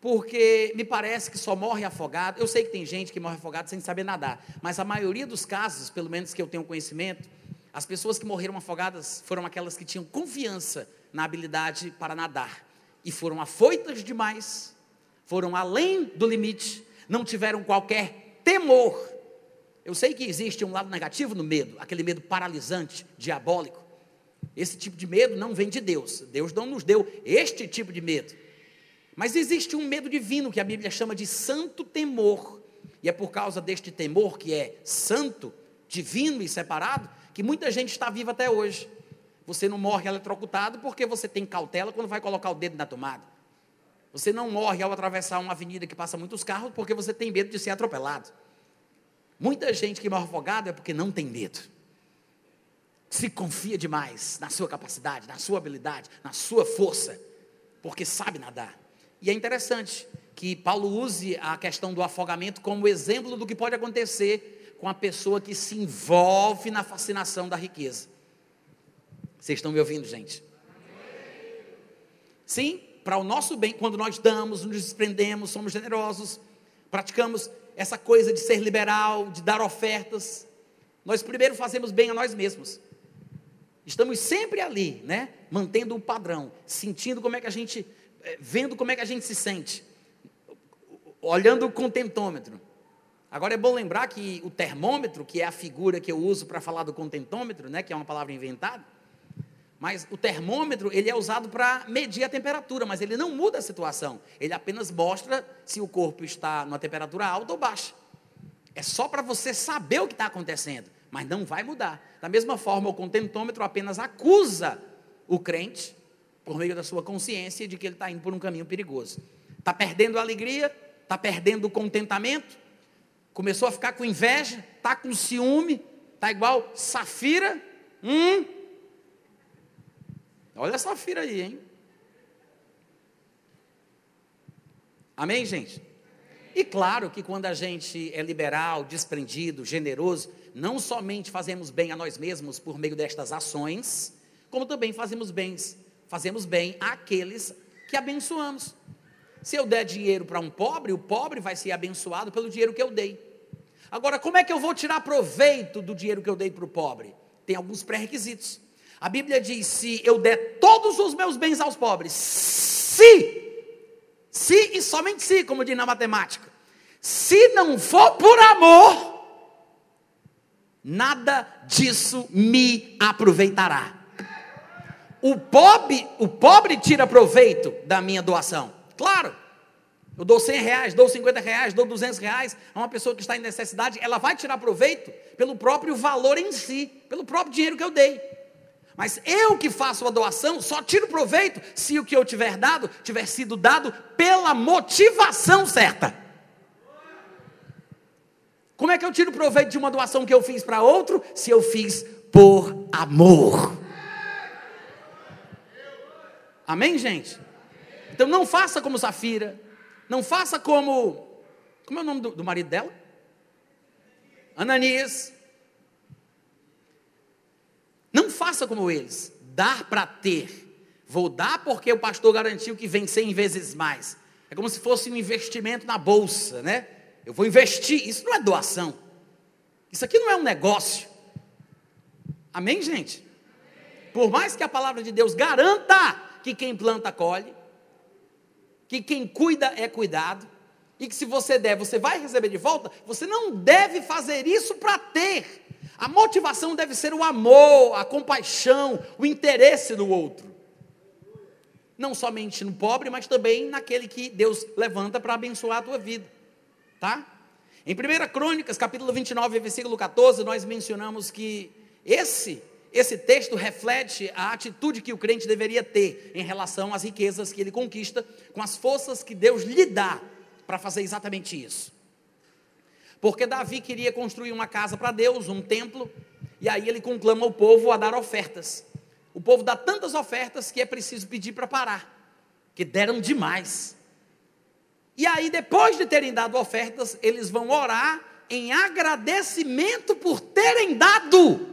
porque me parece que só morre afogado. Eu sei que tem gente que morre afogado sem saber nadar, mas a maioria dos casos, pelo menos que eu tenho conhecimento, as pessoas que morreram afogadas foram aquelas que tinham confiança na habilidade para nadar. e foram afoitas demais, foram além do limite, não tiveram qualquer temor. Eu sei que existe um lado negativo no medo, aquele medo paralisante, diabólico. Esse tipo de medo não vem de Deus. Deus não nos deu este tipo de medo. Mas existe um medo divino que a Bíblia chama de santo temor. E é por causa deste temor que é santo, divino e separado, que muita gente está viva até hoje. Você não morre eletrocutado porque você tem cautela quando vai colocar o dedo na tomada. Você não morre ao atravessar uma avenida que passa muitos carros porque você tem medo de ser atropelado. Muita gente que morre afogada é porque não tem medo. Se confia demais na sua capacidade, na sua habilidade, na sua força, porque sabe nadar. E é interessante que Paulo use a questão do afogamento como exemplo do que pode acontecer com a pessoa que se envolve na fascinação da riqueza. Vocês estão me ouvindo, gente? Sim, para o nosso bem, quando nós damos, nos desprendemos, somos generosos, praticamos essa coisa de ser liberal, de dar ofertas, nós primeiro fazemos bem a nós mesmos. Estamos sempre ali, né? Mantendo o padrão, sentindo como é que a gente, vendo como é que a gente se sente, olhando o contentômetro. Agora é bom lembrar que o termômetro, que é a figura que eu uso para falar do contentômetro, né, que é uma palavra inventada, mas o termômetro, ele é usado para medir a temperatura, mas ele não muda a situação. Ele apenas mostra se o corpo está numa temperatura alta ou baixa. É só para você saber o que está acontecendo, mas não vai mudar. Da mesma forma, o contentômetro apenas acusa o crente, por meio da sua consciência, de que ele está indo por um caminho perigoso. Está perdendo a alegria, está perdendo o contentamento, começou a ficar com inveja, está com ciúme, está igual Safira, hum, Olha essa fira aí, hein? Amém, gente? E claro que quando a gente é liberal, desprendido, generoso, não somente fazemos bem a nós mesmos por meio destas ações, como também fazemos bens, fazemos bem àqueles que abençoamos. Se eu der dinheiro para um pobre, o pobre vai ser abençoado pelo dinheiro que eu dei. Agora, como é que eu vou tirar proveito do dinheiro que eu dei para o pobre? Tem alguns pré-requisitos. A Bíblia diz: se eu der todos os meus bens aos pobres, se, se e somente se, como diz na matemática, se não for por amor, nada disso me aproveitará. O pobre, o pobre tira proveito da minha doação, claro. Eu dou 100 reais, dou 50 reais, dou 200 reais a uma pessoa que está em necessidade, ela vai tirar proveito pelo próprio valor em si, pelo próprio dinheiro que eu dei. Mas eu que faço a doação, só tiro proveito se o que eu tiver dado tiver sido dado pela motivação certa. Como é que eu tiro proveito de uma doação que eu fiz para outro se eu fiz por amor? Amém, gente? Então não faça como Safira, não faça como. Como é o nome do, do marido dela? Ananias. Não faça como eles, dar para ter. Vou dar porque o pastor garantiu que vem 100 vezes mais. É como se fosse um investimento na bolsa, né? Eu vou investir. Isso não é doação. Isso aqui não é um negócio. Amém, gente? Por mais que a palavra de Deus garanta que quem planta colhe, que quem cuida é cuidado, e que se você der, você vai receber de volta, você não deve fazer isso para ter. A motivação deve ser o amor, a compaixão, o interesse no outro. Não somente no pobre, mas também naquele que Deus levanta para abençoar a tua vida. Tá? Em 1 Crônicas, capítulo 29, versículo 14, nós mencionamos que esse esse texto reflete a atitude que o crente deveria ter em relação às riquezas que ele conquista, com as forças que Deus lhe dá para fazer exatamente isso. Porque Davi queria construir uma casa para Deus, um templo, e aí ele conclama o povo a dar ofertas. O povo dá tantas ofertas que é preciso pedir para parar, que deram demais. E aí, depois de terem dado ofertas, eles vão orar em agradecimento por terem dado.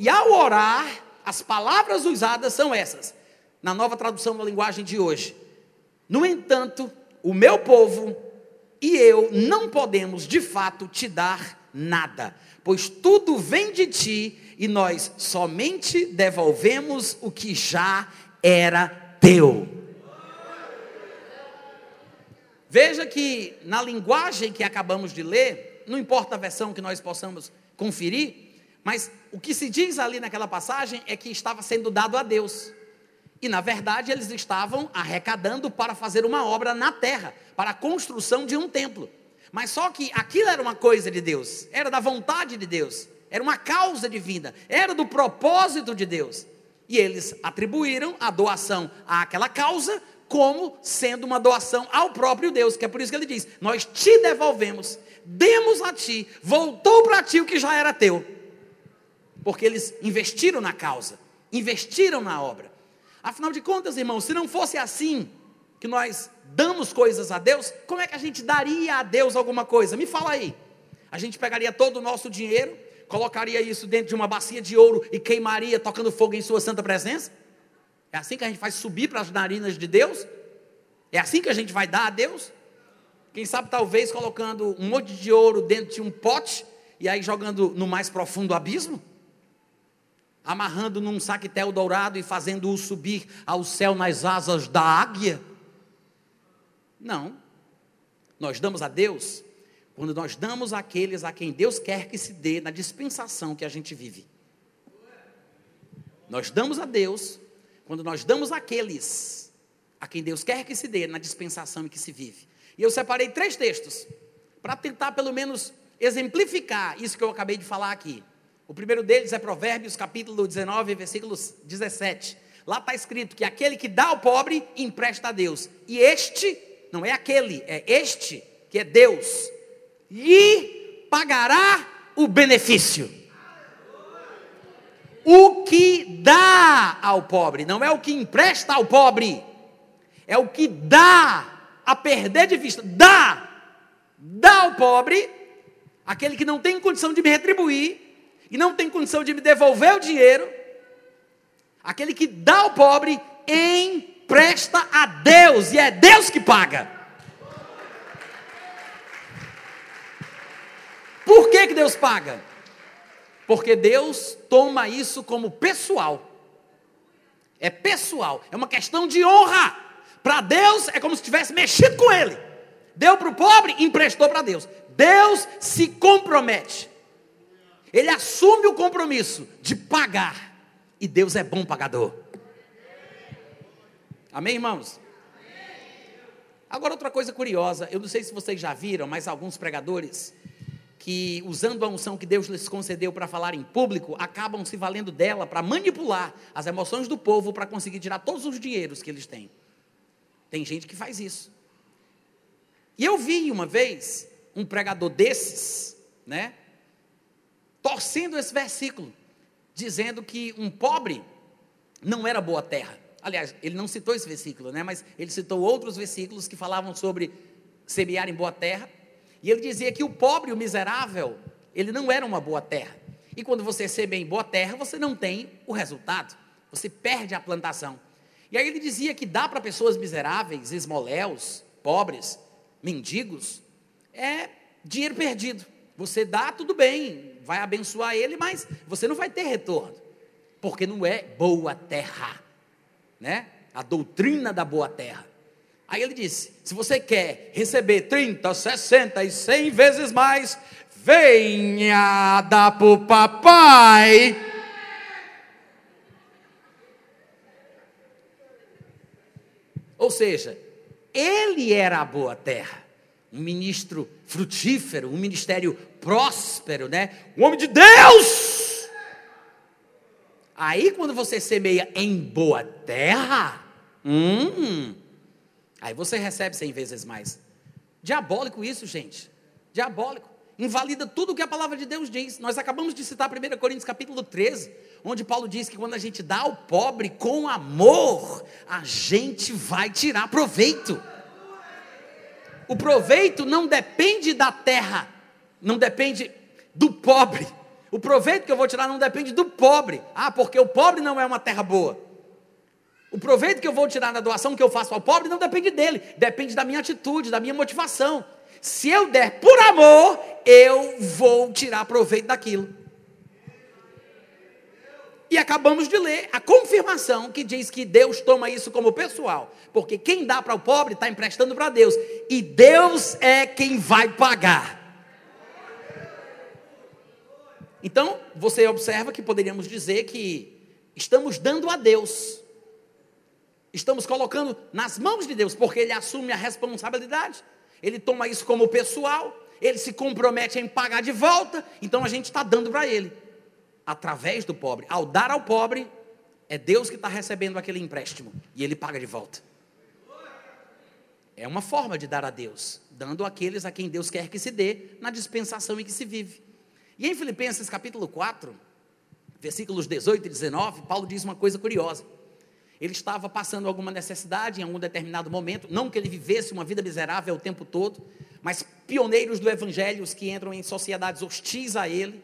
E ao orar, as palavras usadas são essas, na nova tradução da linguagem de hoje. No entanto, o meu povo e eu não podemos de fato te dar nada, pois tudo vem de ti e nós somente devolvemos o que já era teu. Veja que na linguagem que acabamos de ler, não importa a versão que nós possamos conferir, mas o que se diz ali naquela passagem é que estava sendo dado a Deus. E na verdade eles estavam arrecadando para fazer uma obra na terra, para a construção de um templo. Mas só que aquilo era uma coisa de Deus, era da vontade de Deus, era uma causa divina, era do propósito de Deus. E eles atribuíram a doação àquela causa como sendo uma doação ao próprio Deus, que é por isso que ele diz: Nós te devolvemos, demos a ti, voltou para ti o que já era teu. Porque eles investiram na causa, investiram na obra. Afinal de contas, irmãos, se não fosse assim que nós damos coisas a Deus, como é que a gente daria a Deus alguma coisa? Me fala aí. A gente pegaria todo o nosso dinheiro, colocaria isso dentro de uma bacia de ouro e queimaria tocando fogo em sua santa presença? É assim que a gente faz subir para as narinas de Deus? É assim que a gente vai dar a Deus? Quem sabe, talvez, colocando um monte de ouro dentro de um pote e aí jogando no mais profundo abismo? Amarrando num saquetel dourado e fazendo-o subir ao céu nas asas da águia? Não. Nós damos a Deus quando nós damos àqueles a quem Deus quer que se dê na dispensação que a gente vive. Nós damos a Deus quando nós damos àqueles a quem Deus quer que se dê na dispensação em que se vive. E eu separei três textos para tentar pelo menos exemplificar isso que eu acabei de falar aqui. O primeiro deles é Provérbios capítulo 19, versículos 17. Lá está escrito que aquele que dá ao pobre empresta a Deus. E este, não é aquele, é este, que é Deus, lhe pagará o benefício o que dá ao pobre, não é o que empresta ao pobre, é o que dá a perder de vista, dá, dá ao pobre, aquele que não tem condição de me retribuir, e não tem condição de me devolver o dinheiro, aquele que dá ao pobre, empresta a Deus, e é Deus que paga. Por que, que Deus paga? Porque Deus toma isso como pessoal. É pessoal, é uma questão de honra. Para Deus é como se tivesse mexido com ele. Deu para o pobre, emprestou para Deus. Deus se compromete. Ele assume o compromisso de pagar. E Deus é bom pagador. Amém, irmãos? Agora, outra coisa curiosa, eu não sei se vocês já viram, mas alguns pregadores que, usando a unção que Deus lhes concedeu para falar em público, acabam se valendo dela para manipular as emoções do povo para conseguir tirar todos os dinheiros que eles têm. Tem gente que faz isso. E eu vi uma vez um pregador desses, né, torcendo esse versículo, dizendo que um pobre não era boa terra. Aliás, ele não citou esse versículo, né, mas ele citou outros versículos que falavam sobre semear em boa terra e ele dizia que o pobre, o miserável, ele não era uma boa terra. E quando você semeia em boa terra, você não tem o resultado. Você perde a plantação. E aí ele dizia que dá para pessoas miseráveis, esmoléus, pobres, mendigos, é dinheiro perdido. Você dá, tudo bem, vai abençoar ele, mas você não vai ter retorno, porque não é boa terra, né? A doutrina da boa terra. Aí ele disse: se você quer receber 30, 60 e 100 vezes mais, venha dar para o papai. Ou seja, ele era a boa terra, um ministro frutífero, um ministério próspero, né? Um homem de Deus. Aí quando você semeia em boa terra, hum, Aí você recebe cem vezes mais. Diabólico isso, gente. Diabólico. Invalida tudo o que a palavra de Deus diz. Nós acabamos de citar 1 Coríntios capítulo 13, onde Paulo diz que quando a gente dá ao pobre com amor, a gente vai tirar proveito. O proveito não depende da terra, não depende do pobre. O proveito que eu vou tirar não depende do pobre. Ah, porque o pobre não é uma terra boa. O proveito que eu vou tirar da doação que eu faço ao pobre não depende dele, depende da minha atitude, da minha motivação. Se eu der por amor, eu vou tirar proveito daquilo. E acabamos de ler a confirmação que diz que Deus toma isso como pessoal. Porque quem dá para o pobre está emprestando para Deus. E Deus é quem vai pagar. Então, você observa que poderíamos dizer que estamos dando a Deus. Estamos colocando nas mãos de Deus, porque Ele assume a responsabilidade. Ele toma isso como pessoal. Ele se compromete em pagar de volta. Então a gente está dando para Ele através do pobre. Ao dar ao pobre, é Deus que está recebendo aquele empréstimo e ele paga de volta. É uma forma de dar a Deus, dando àqueles a quem Deus quer que se dê na dispensação em que se vive. E em Filipenses capítulo 4, versículos 18 e 19, Paulo diz uma coisa curiosa. Ele estava passando alguma necessidade em algum determinado momento, não que ele vivesse uma vida miserável o tempo todo, mas pioneiros do evangelho que entram em sociedades hostis a ele,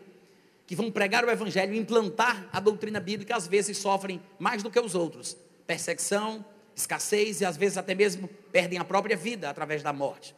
que vão pregar o evangelho implantar a doutrina bíblica, às vezes sofrem mais do que os outros. Perseguição, escassez e às vezes até mesmo perdem a própria vida através da morte.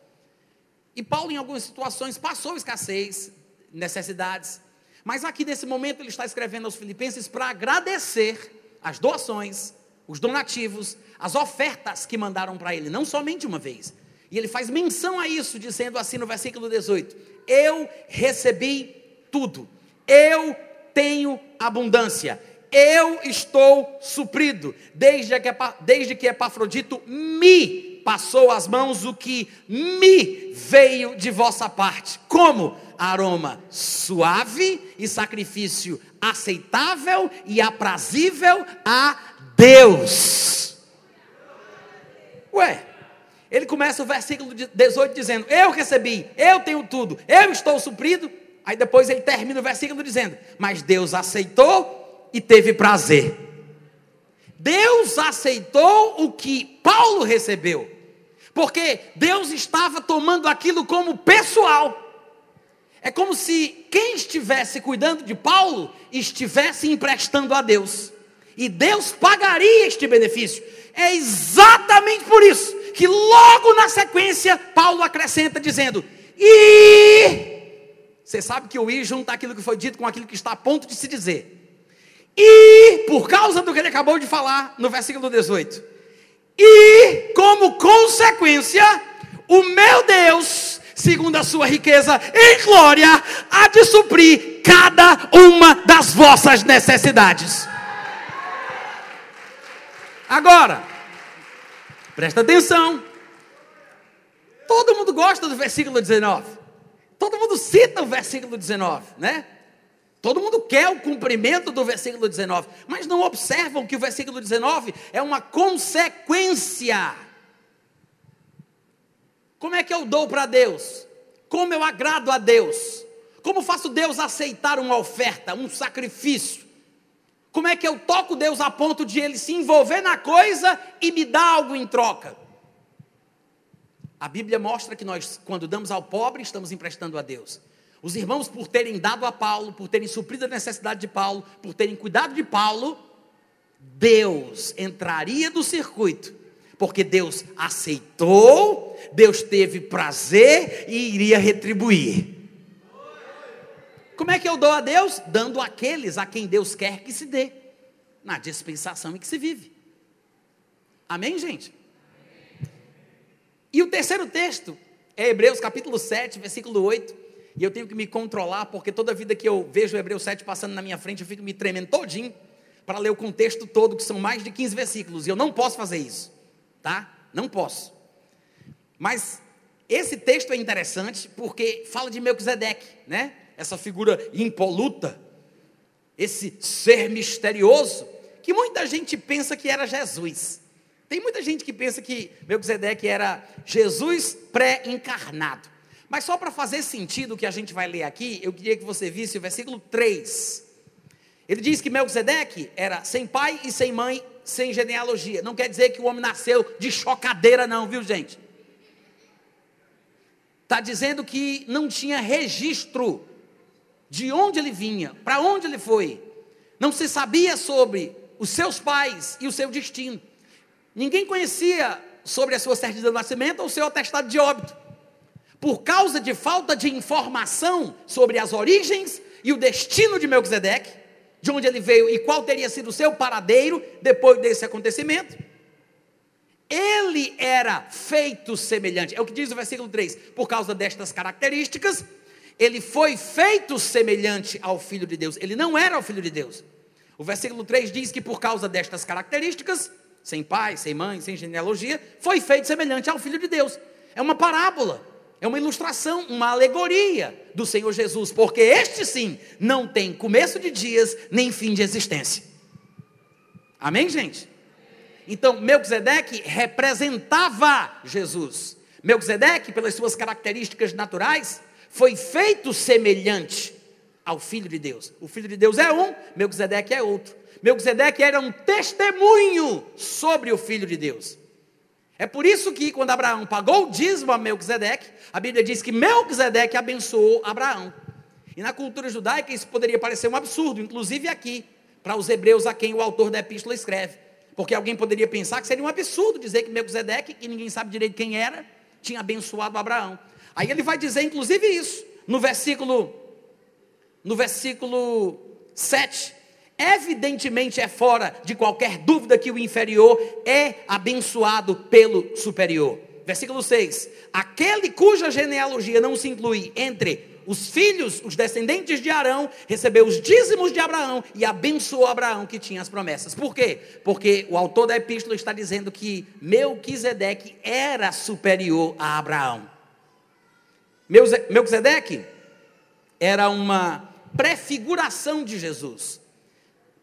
E Paulo, em algumas situações, passou escassez, necessidades, mas aqui nesse momento ele está escrevendo aos Filipenses para agradecer as doações, os donativos, as ofertas que mandaram para ele, não somente uma vez. E ele faz menção a isso, dizendo assim no versículo 18: Eu recebi tudo eu tenho abundância. Eu estou suprido. Desde que, desde que Epafrodito me passou as mãos o que me veio de vossa parte. Como? Aroma suave e sacrifício aceitável e aprazível a Deus. Ué, ele começa o versículo 18 dizendo: Eu recebi, eu tenho tudo, eu estou suprido. Aí depois ele termina o versículo dizendo: Mas Deus aceitou e teve prazer. Deus aceitou o que Paulo recebeu, porque Deus estava tomando aquilo como pessoal. É como se quem estivesse cuidando de Paulo estivesse emprestando a Deus, e Deus pagaria este benefício. É exatamente por isso que logo na sequência Paulo acrescenta dizendo: E você sabe que o I junta aquilo que foi dito com aquilo que está a ponto de se dizer. E, por causa do que ele acabou de falar no versículo 18, e, como consequência, o meu Deus, segundo a sua riqueza em glória, há de suprir cada uma das vossas necessidades. Agora, presta atenção. Todo mundo gosta do versículo 19. Todo mundo cita o versículo 19, né? Todo mundo quer o cumprimento do versículo 19, mas não observam que o versículo 19 é uma consequência. Como é que eu dou para Deus? Como eu agrado a Deus? Como faço Deus aceitar uma oferta, um sacrifício? Como é que eu toco Deus a ponto de ele se envolver na coisa e me dar algo em troca? A Bíblia mostra que nós, quando damos ao pobre, estamos emprestando a Deus. Os irmãos, por terem dado a Paulo, por terem suprido a necessidade de Paulo, por terem cuidado de Paulo, Deus entraria do circuito, porque Deus aceitou, Deus teve prazer e iria retribuir. Como é que eu dou a Deus? Dando àqueles a quem Deus quer que se dê, na dispensação em que se vive. Amém, gente? E o terceiro texto é Hebreus capítulo 7, versículo 8. E eu tenho que me controlar, porque toda vida que eu vejo Hebreus 7 passando na minha frente, eu fico me tremendo todinho para ler o contexto todo, que são mais de 15 versículos. E eu não posso fazer isso, tá? Não posso. Mas esse texto é interessante porque fala de Melquisedeque, né? Essa figura impoluta, esse ser misterioso, que muita gente pensa que era Jesus. Tem muita gente que pensa que Melquisedeque era Jesus pré-encarnado. Mas só para fazer sentido o que a gente vai ler aqui, eu queria que você visse o versículo 3. Ele diz que Melquisedeque era sem pai e sem mãe, sem genealogia. Não quer dizer que o homem nasceu de chocadeira, não, viu gente? Está dizendo que não tinha registro de onde ele vinha, para onde ele foi. Não se sabia sobre os seus pais e o seu destino. Ninguém conhecia sobre a sua certidão de nascimento ou o seu atestado de óbito. Por causa de falta de informação sobre as origens e o destino de Melquisedeque, de onde ele veio e qual teria sido o seu paradeiro depois desse acontecimento. Ele era feito semelhante, é o que diz o versículo 3. Por causa destas características, ele foi feito semelhante ao Filho de Deus. Ele não era o Filho de Deus. O versículo 3 diz que por causa destas características, sem pai, sem mãe, sem genealogia, foi feito semelhante ao Filho de Deus. É uma parábola, é uma ilustração, uma alegoria do Senhor Jesus, porque este sim não tem começo de dias nem fim de existência. Amém, gente? Então, Melquisedeque representava Jesus. Melquisedeque, pelas suas características naturais, foi feito semelhante ao Filho de Deus. O Filho de Deus é um, Melquisedeque é outro. Melquisedeque era um testemunho sobre o Filho de Deus. É por isso que quando Abraão pagou o dízimo a Melquisedeque, a Bíblia diz que Melquisedeque abençoou Abraão. E na cultura judaica isso poderia parecer um absurdo, inclusive aqui, para os hebreus a quem o autor da epístola escreve. Porque alguém poderia pensar que seria um absurdo dizer que Melquisedeque, que ninguém sabe direito quem era, tinha abençoado Abraão. Aí ele vai dizer inclusive isso, no versículo no versículo 7, Evidentemente é fora de qualquer dúvida que o inferior é abençoado pelo superior. Versículo 6: Aquele cuja genealogia não se inclui entre os filhos, os descendentes de Arão, recebeu os dízimos de Abraão e abençoou Abraão que tinha as promessas. Por quê? Porque o autor da epístola está dizendo que Melquisedeque era superior a Abraão. Melquisedeque era uma prefiguração de Jesus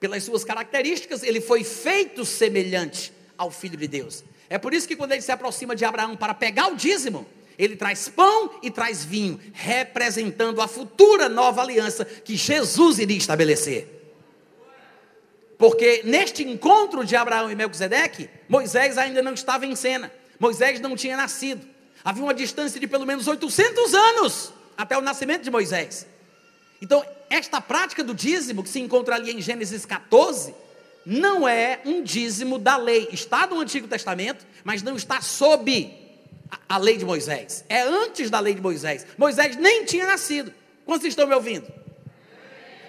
pelas suas características, ele foi feito semelhante ao Filho de Deus. É por isso que quando ele se aproxima de Abraão para pegar o dízimo, ele traz pão e traz vinho, representando a futura nova aliança que Jesus iria estabelecer. Porque neste encontro de Abraão e Melquisedeque, Moisés ainda não estava em cena. Moisés não tinha nascido. Havia uma distância de pelo menos 800 anos até o nascimento de Moisés. Então, esta prática do dízimo, que se encontra ali em Gênesis 14, não é um dízimo da lei. Está no Antigo Testamento, mas não está sob a, lei de Moisés. É antes da lei de Moisés. Moisés nem tinha nascido. Quantos estão me ouvindo?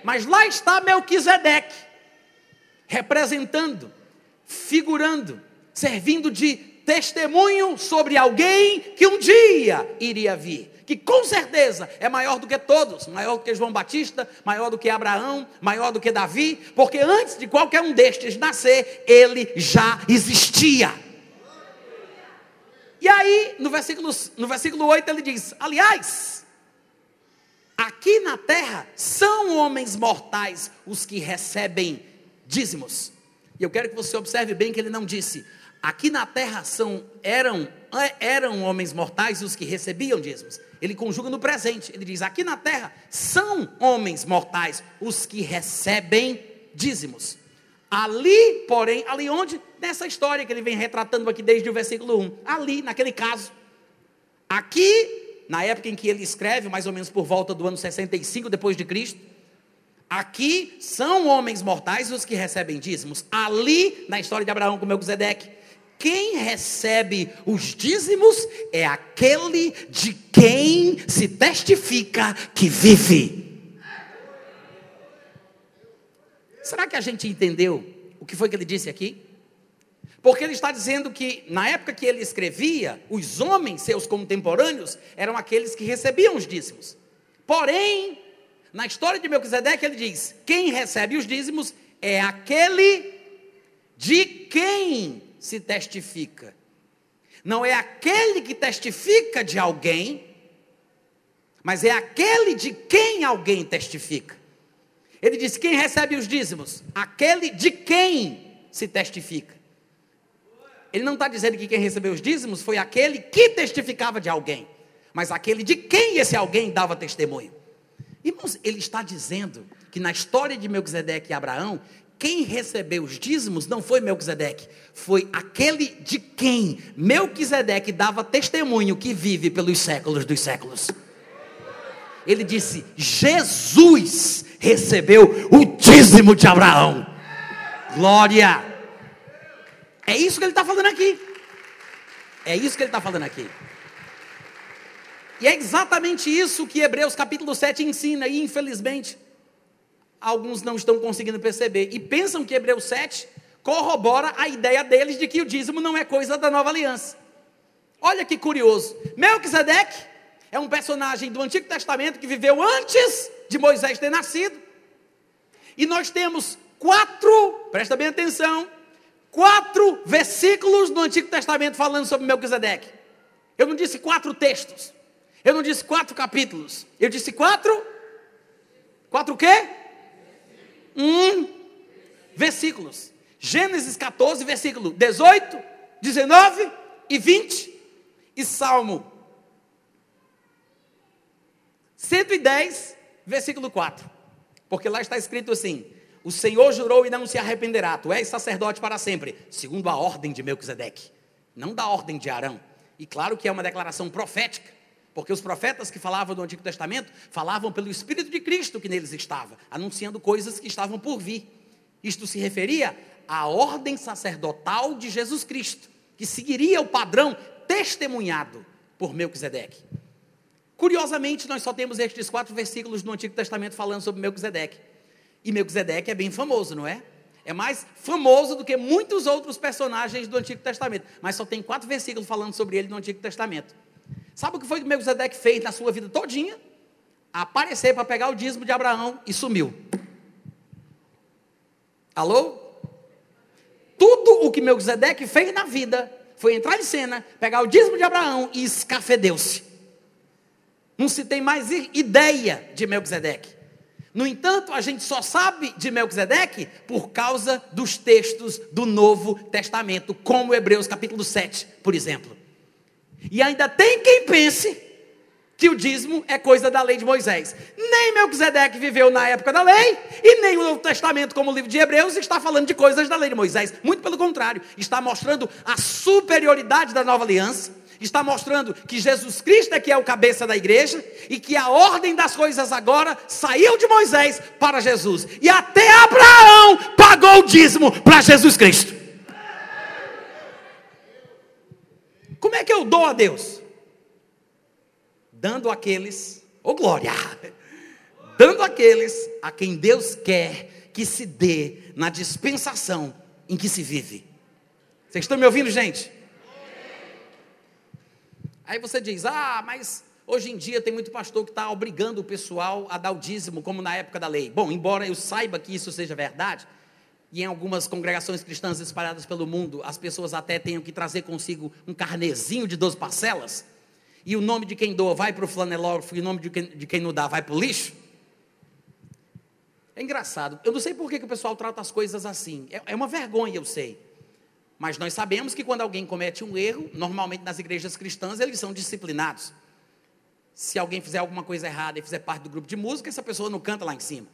Mas lá está Melquisedeque, representando, figurando, servindo de testemunho sobre alguém que um dia iria vir que com certeza é maior do que todos, maior do que João Batista, maior do que Abraão, maior do que Davi, porque antes de qualquer um destes nascer, ele já existia. E aí, no versículo, no versículo 8, ele diz: Aliás, aqui na terra são homens mortais os que recebem dízimos. E eu quero que você observe bem que ele não disse: aqui na terra são, eram, eram homens mortais os que recebiam dízimos. Ele conjuga no presente. Ele diz: aqui na terra são homens mortais os que recebem dízimos. Ali, porém, ali onde? Nessa história que ele vem retratando aqui desde o versículo 1. Ali, naquele caso. Aqui, na época em que ele escreve, mais ou menos por volta do ano 65 depois de Cristo, aqui são homens mortais os que recebem dízimos. Ali, na história de Abraão com Melquisedeque, quem recebe os dízimos é aquele de quem se testifica que vive. Será que a gente entendeu o que foi que ele disse aqui? Porque ele está dizendo que na época que ele escrevia, os homens, seus contemporâneos, eram aqueles que recebiam os dízimos. Porém, na história de Melquisedeque, ele diz: quem recebe os dízimos é aquele de quem se testifica. Não é aquele que testifica de alguém, mas é aquele de quem alguém testifica. Ele diz: quem recebe os dízimos? Aquele de quem se testifica. Ele não está dizendo que quem recebeu os dízimos foi aquele que testificava de alguém, mas aquele de quem esse alguém dava testemunho. Irmãos, ele está dizendo que na história de Melquisedeque e Abraão, quem recebeu os dízimos não foi Melquisedeque, foi aquele de quem Melquisedeque dava testemunho que vive pelos séculos dos séculos. Ele disse: Jesus recebeu o dízimo de Abraão. Glória! É isso que ele está falando aqui. É isso que ele está falando aqui. E é exatamente isso que Hebreus capítulo 7 ensina, e infelizmente alguns não estão conseguindo perceber e pensam que Hebreus 7 corrobora a ideia deles de que o dízimo não é coisa da nova aliança. Olha que curioso. Melquisedeque é um personagem do Antigo Testamento que viveu antes de Moisés ter nascido. E nós temos quatro, presta bem atenção, quatro versículos no Antigo Testamento falando sobre Melquisedeque. Eu não disse quatro textos. Eu não disse quatro capítulos. Eu disse quatro. Quatro o quê? Um. Versículos. Gênesis 14, versículo 18, 19 e 20. E Salmo 110, versículo 4. Porque lá está escrito assim: O Senhor jurou e não se arrependerá, tu és sacerdote para sempre, segundo a ordem de Melquisedeque, não da ordem de Arão. E claro que é uma declaração profética, porque os profetas que falavam do Antigo Testamento falavam pelo Espírito de Cristo que neles estava, anunciando coisas que estavam por vir. Isto se referia à ordem sacerdotal de Jesus Cristo, que seguiria o padrão testemunhado por Melquisedeque. Curiosamente, nós só temos estes quatro versículos no Antigo Testamento falando sobre Melquisedeque. E Melquisedeque é bem famoso, não é? É mais famoso do que muitos outros personagens do Antigo Testamento. Mas só tem quatro versículos falando sobre ele no Antigo Testamento. Sabe o que foi que Melquisedeque fez na sua vida todinha? Aparecer para pegar o dízimo de Abraão e sumiu. Alô? Tudo o que Melquisedeque fez na vida foi entrar em cena, pegar o dízimo de Abraão e escafedeu-se. Não se tem mais ideia de Melquisedeque. No entanto, a gente só sabe de Melquisedeque por causa dos textos do Novo Testamento, como Hebreus capítulo 7, por exemplo. E ainda tem quem pense que o dízimo é coisa da lei de Moisés. Nem Melquisedeque viveu na época da lei, e nem o Novo Testamento, como o livro de Hebreus, está falando de coisas da lei de Moisés. Muito pelo contrário, está mostrando a superioridade da nova aliança está mostrando que Jesus Cristo é que é o cabeça da igreja e que a ordem das coisas agora saiu de Moisés para Jesus. E até Abraão pagou o dízimo para Jesus Cristo. Como é que eu dou a Deus? Dando àqueles, ô oh glória, dando àqueles a quem Deus quer que se dê na dispensação em que se vive. Vocês estão me ouvindo, gente? Aí você diz: ah, mas hoje em dia tem muito pastor que está obrigando o pessoal a dar o dízimo, como na época da lei. Bom, embora eu saiba que isso seja verdade, e em algumas congregações cristãs espalhadas pelo mundo, as pessoas até tenham que trazer consigo um carnezinho de 12 parcelas, e o nome de quem doa vai para o flanelógrafo e o nome de quem, de quem não dá vai para o lixo. É engraçado. Eu não sei por que, que o pessoal trata as coisas assim. É, é uma vergonha, eu sei. Mas nós sabemos que quando alguém comete um erro, normalmente nas igrejas cristãs eles são disciplinados. Se alguém fizer alguma coisa errada e fizer parte do grupo de música, essa pessoa não canta lá em cima.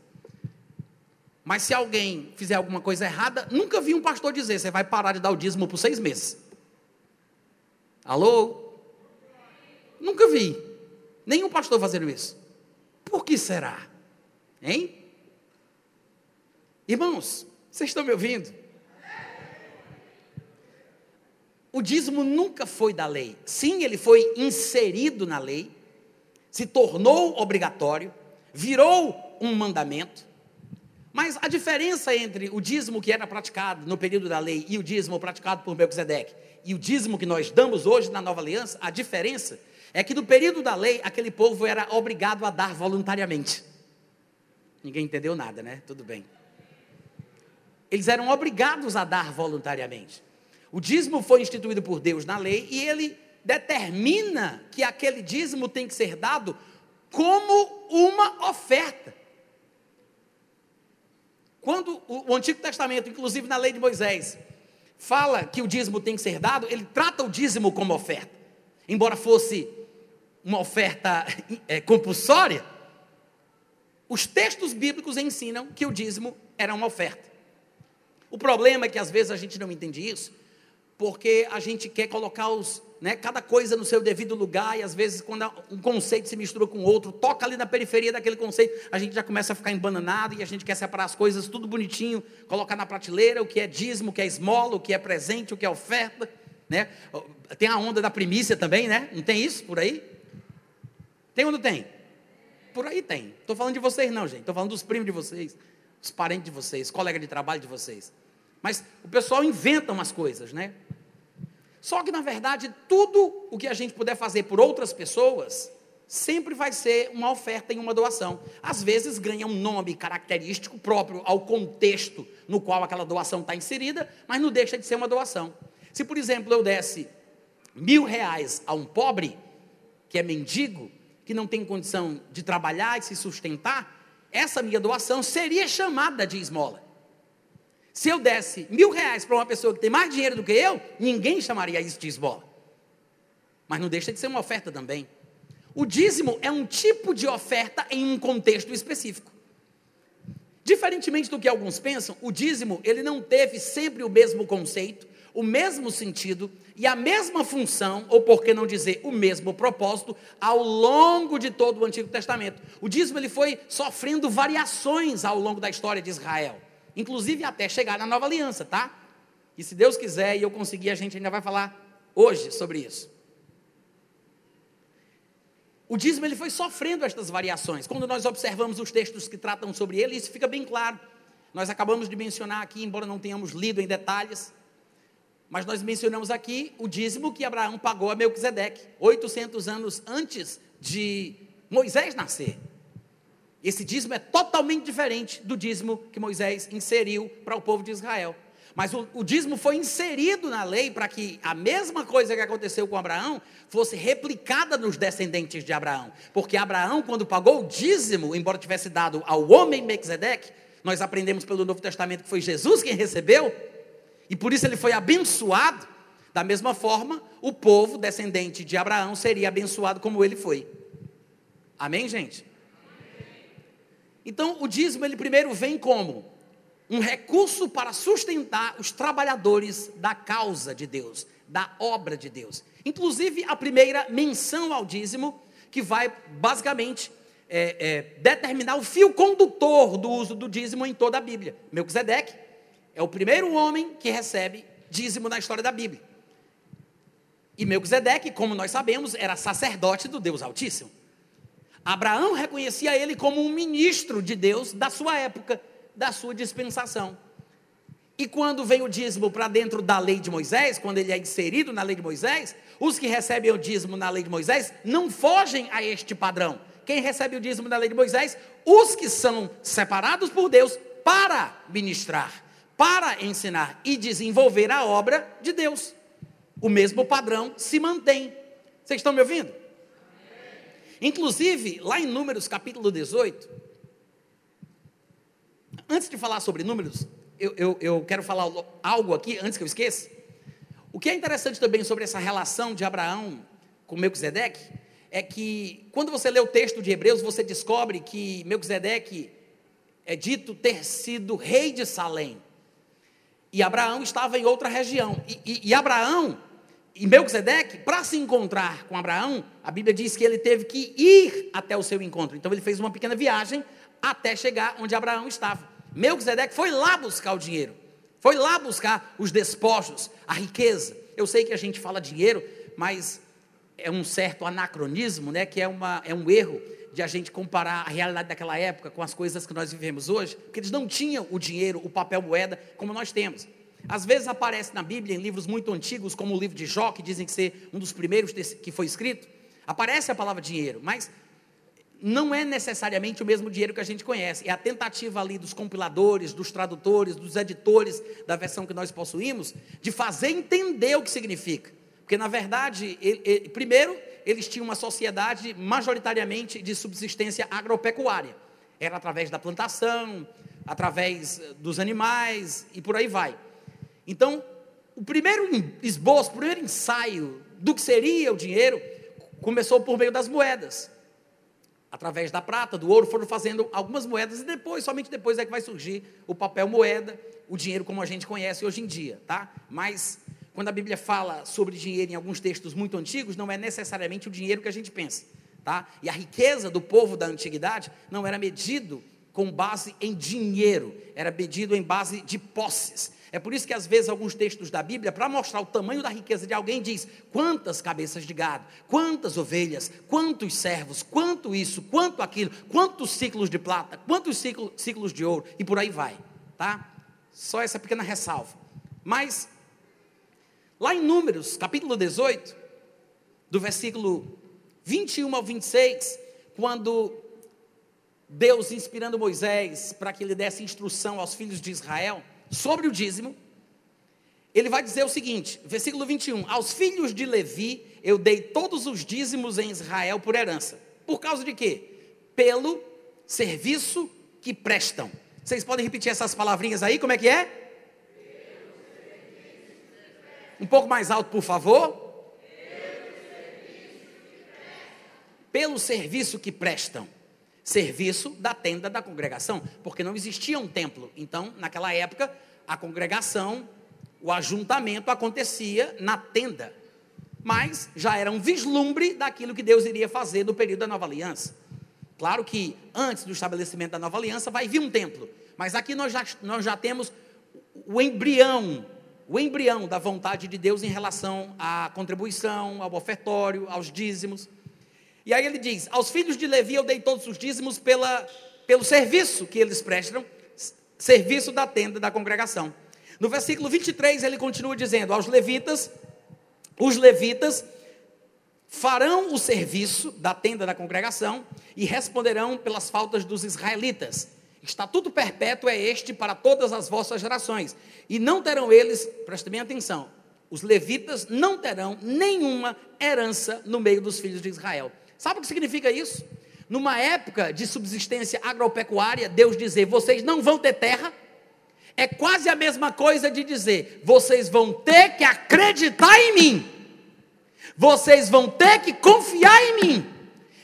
Mas se alguém fizer alguma coisa errada, nunca vi um pastor dizer: você vai parar de dar o dízimo por seis meses. Alô? Nunca vi. Nenhum pastor fazendo isso. Por que será? Hein? Irmãos, vocês estão me ouvindo? O dízimo nunca foi da lei. Sim, ele foi inserido na lei, se tornou obrigatório, virou um mandamento. Mas a diferença entre o dízimo que era praticado no período da lei e o dízimo praticado por Melquisedeque e o dízimo que nós damos hoje na nova aliança, a diferença é que no período da lei aquele povo era obrigado a dar voluntariamente. Ninguém entendeu nada, né? Tudo bem. Eles eram obrigados a dar voluntariamente. O dízimo foi instituído por Deus na lei e ele determina que aquele dízimo tem que ser dado como uma oferta. Quando o, Antigo Testamento, inclusive na lei de Moisés, fala que o dízimo tem que ser dado, ele trata o dízimo como oferta. Embora fosse uma oferta é, compulsória, os textos bíblicos ensinam que o dízimo era uma oferta. O problema é que às vezes a gente não entende isso, porque a gente quer colocar os, né, cada coisa no seu devido lugar, e às vezes, quando um conceito se mistura com outro, toca ali na periferia daquele conceito, a gente já começa a ficar embananado e a gente quer separar as coisas tudo bonitinho, colocar na prateleira o que é dízimo, o que é esmola, o que é presente, o que é oferta. Né? Tem a onda da primícia também, né? Não tem isso por aí? Tem ou não tem? Por aí tem. Estou falando de vocês, não, gente. Estou falando dos primos de vocês. os parentes de vocês, colega de trabalho de vocês. Mas o pessoal inventa umas coisas, né? Só que, na verdade, tudo o que a gente puder fazer por outras pessoas, sempre vai ser uma oferta em uma doação. Às vezes ganha um nome característico próprio ao contexto no qual aquela doação está inserida, mas não deixa de ser uma doação. Se, por exemplo, eu desse mil reais a um pobre, que é mendigo, que não tem condição de trabalhar e se sustentar, essa minha doação seria chamada de esmola. Se eu desse mil reais para uma pessoa que tem mais dinheiro do que eu, ninguém chamaria isso de esmola. Mas não deixa de ser uma oferta também. O dízimo é um tipo de oferta em um contexto específico. Diferentemente do que alguns pensam, o dízimo ele não teve sempre o mesmo conceito, o mesmo sentido e a mesma função, ou por que não dizer o mesmo propósito, ao longo de todo o Antigo Testamento. O dízimo ele foi sofrendo variações ao longo da história de Israel, inclusive até chegar na Nova Aliança, tá? E se Deus quiser e eu conseguir, a gente ainda vai falar hoje sobre isso. O dízimo ele foi sofrendo estas variações. Quando nós observamos os textos que tratam sobre ele, isso fica bem claro. Nós acabamos de mencionar aqui, embora não tenhamos lido em detalhes, mas nós mencionamos aqui o dízimo que Abraão pagou a Melquisedeque, 800 anos antes de Moisés nascer. Esse dízimo é totalmente diferente do dízimo que Moisés inseriu para o povo de Israel. Mas o, o dízimo foi inserido na lei para que a mesma coisa que aconteceu com Abraão fosse replicada nos descendentes de Abraão. Porque Abraão, quando pagou o dízimo, embora tivesse dado ao homem Melquisedeque, nós aprendemos pelo Novo Testamento que foi Jesus quem recebeu, e por isso ele foi abençoado. Da mesma forma, o povo descendente de Abraão seria abençoado como ele foi. Amém, gente? Então, o dízimo, ele primeiro vem como? Um recurso para sustentar os trabalhadores da causa de Deus, da obra de Deus. Inclusive, a primeira menção ao dízimo, que vai basicamente é, é, determinar o fio condutor do uso do dízimo em toda a Bíblia. Melquisedeque é o primeiro homem que recebe dízimo na história da Bíblia. E Melquisedeque, como nós sabemos, era sacerdote do Deus Altíssimo. Abraão reconhecia ele como um ministro de Deus da sua época, da sua dispensação. E quando vem o dízimo para dentro da lei de Moisés, quando ele é inserido na lei de Moisés, os que recebem o dízimo na lei de Moisés não fogem a este padrão. Quem recebe o dízimo na lei de Moisés? Os que são separados por Deus para ministrar para ensinar e desenvolver a obra de Deus. O mesmo padrão se mantém. Vocês estão me ouvindo? Inclusive, lá em Números capítulo 18, antes de falar sobre números, eu, eu, eu quero falar algo aqui, antes que eu esqueça. O que é interessante também sobre essa relação de Abraão com Melquisedeque, é que quando você lê o texto de Hebreus, você descobre que Melquisedeque é dito ter sido rei de Salém. E Abraão estava em outra região. E, e, e Abraão, e Melquisedeque, para se encontrar com Abraão, a Bíblia diz que ele teve que ir até o seu encontro. Então ele fez uma pequena viagem até chegar onde Abraão estava. Melquisedeque foi lá buscar o dinheiro. Foi lá buscar os despojos, a riqueza. Eu sei que a gente fala dinheiro, mas é um certo anacronismo, né, que é, uma, é um erro de a gente comparar a realidade daquela época com as coisas que nós vivemos hoje, porque eles não tinham o dinheiro, o papel moeda, como nós temos. Às vezes aparece na Bíblia, em livros muito antigos, como o livro de Jó, que dizem que ser um dos primeiros que foi escrito, aparece a palavra dinheiro, mas não é necessariamente o mesmo dinheiro que a gente conhece. É a tentativa ali dos compiladores, dos tradutores, dos editores da versão que nós possuímos, de fazer entender o que significa. Porque, na verdade, ele, ele, primeiro, eles tinham uma sociedade majoritariamente de subsistência agropecuária. Era através da plantação, através eh, dos animais e por aí vai. Então, o primeiro esboço, o primeiro ensaio do que seria o dinheiro começou por meio das moedas. Através da prata, do ouro, foram fazendo algumas moedas e depois, somente depois é que vai surgir o papel moeda, o dinheiro como a gente conhece hoje em dia, tá? Mas quando a Bíblia fala sobre dinheiro em alguns textos muito antigos, não é necessariamente o dinheiro que a gente pensa, tá? E a riqueza do povo da antiguidade não era medido com base em dinheiro, era medido em base de posses, É por isso que às vezes alguns textos da Bíblia, para mostrar o tamanho da riqueza de alguém, diz quantas cabeças de gado, quantas ovelhas, quantos servos, quanto isso, quanto aquilo, quantos ciclos de prata, quantos ciclos, ciclos de ouro e por aí vai, tá? Só essa pequena ressalva. Mas lá em Números, capítulo 18, do versículo 21 ao 26, quando Deus inspirando Moisés para que ele desse instrução aos filhos de Israel, sobre o dízimo, ele vai dizer o seguinte, versículo 21, aos filhos de Levi eu dei todos os dízimos em Israel por herança. Por causa de quê? Pelo serviço que prestam. Vocês podem repetir essas palavrinhas aí, como é que é? Um pouco mais alto, por favor. Pelo serviço que prestam serviço da tenda da congregação, porque não existia um templo. Então, naquela época, a congregação, o ajuntamento acontecia na tenda. Mas já era um vislumbre daquilo que Deus iria fazer no período da nova aliança. Claro que antes do estabelecimento da nova aliança vai vir um templo, mas aqui nós já, nós já temos o embrião, o embrião da vontade de Deus em relação à contribuição, ao ofertório, aos dízimos. E aí ele diz: Aos filhos de Levi eu dei todos os dízimos pela, pelo serviço que eles prestam, serviço da tenda da congregação. No versículo 23 ele continua dizendo: Aos levitas, os levitas farão o serviço da tenda da congregação e responderão pelas faltas dos israelitas. Estatuto perpétuo é este para todas as vossas gerações. E não terão eles, prestem bem atenção, os levitas não terão nenhuma herança no meio dos filhos de Israel. Sabe o que significa isso? Numa época de subsistência agropecuária, Deus dizer: vocês não vão ter terra, é quase a mesma coisa de dizer: vocês vão ter que acreditar em mim, vocês vão ter que confiar em mim.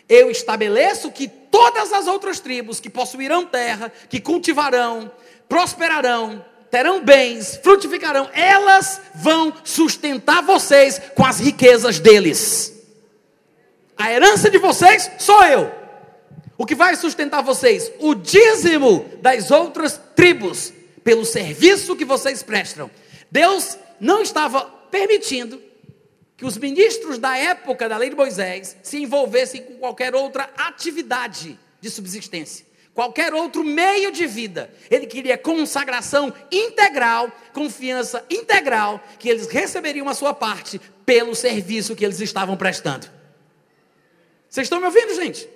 Eu estabeleço que todas as outras tribos que possuirão terra, que cultivarão, prosperarão, terão bens, frutificarão, elas vão sustentar vocês com as riquezas deles. A herança de vocês sou eu. O que vai sustentar vocês? O dízimo das outras tribos, pelo serviço que vocês prestam. Deus não estava permitindo que os ministros da época da lei de Moisés se envolvessem com qualquer outra atividade de subsistência, qualquer outro meio de vida. Ele queria consagração integral, confiança integral, que eles receberiam a sua parte pelo serviço que eles estavam prestando. Vocês estão me ouvindo, gente?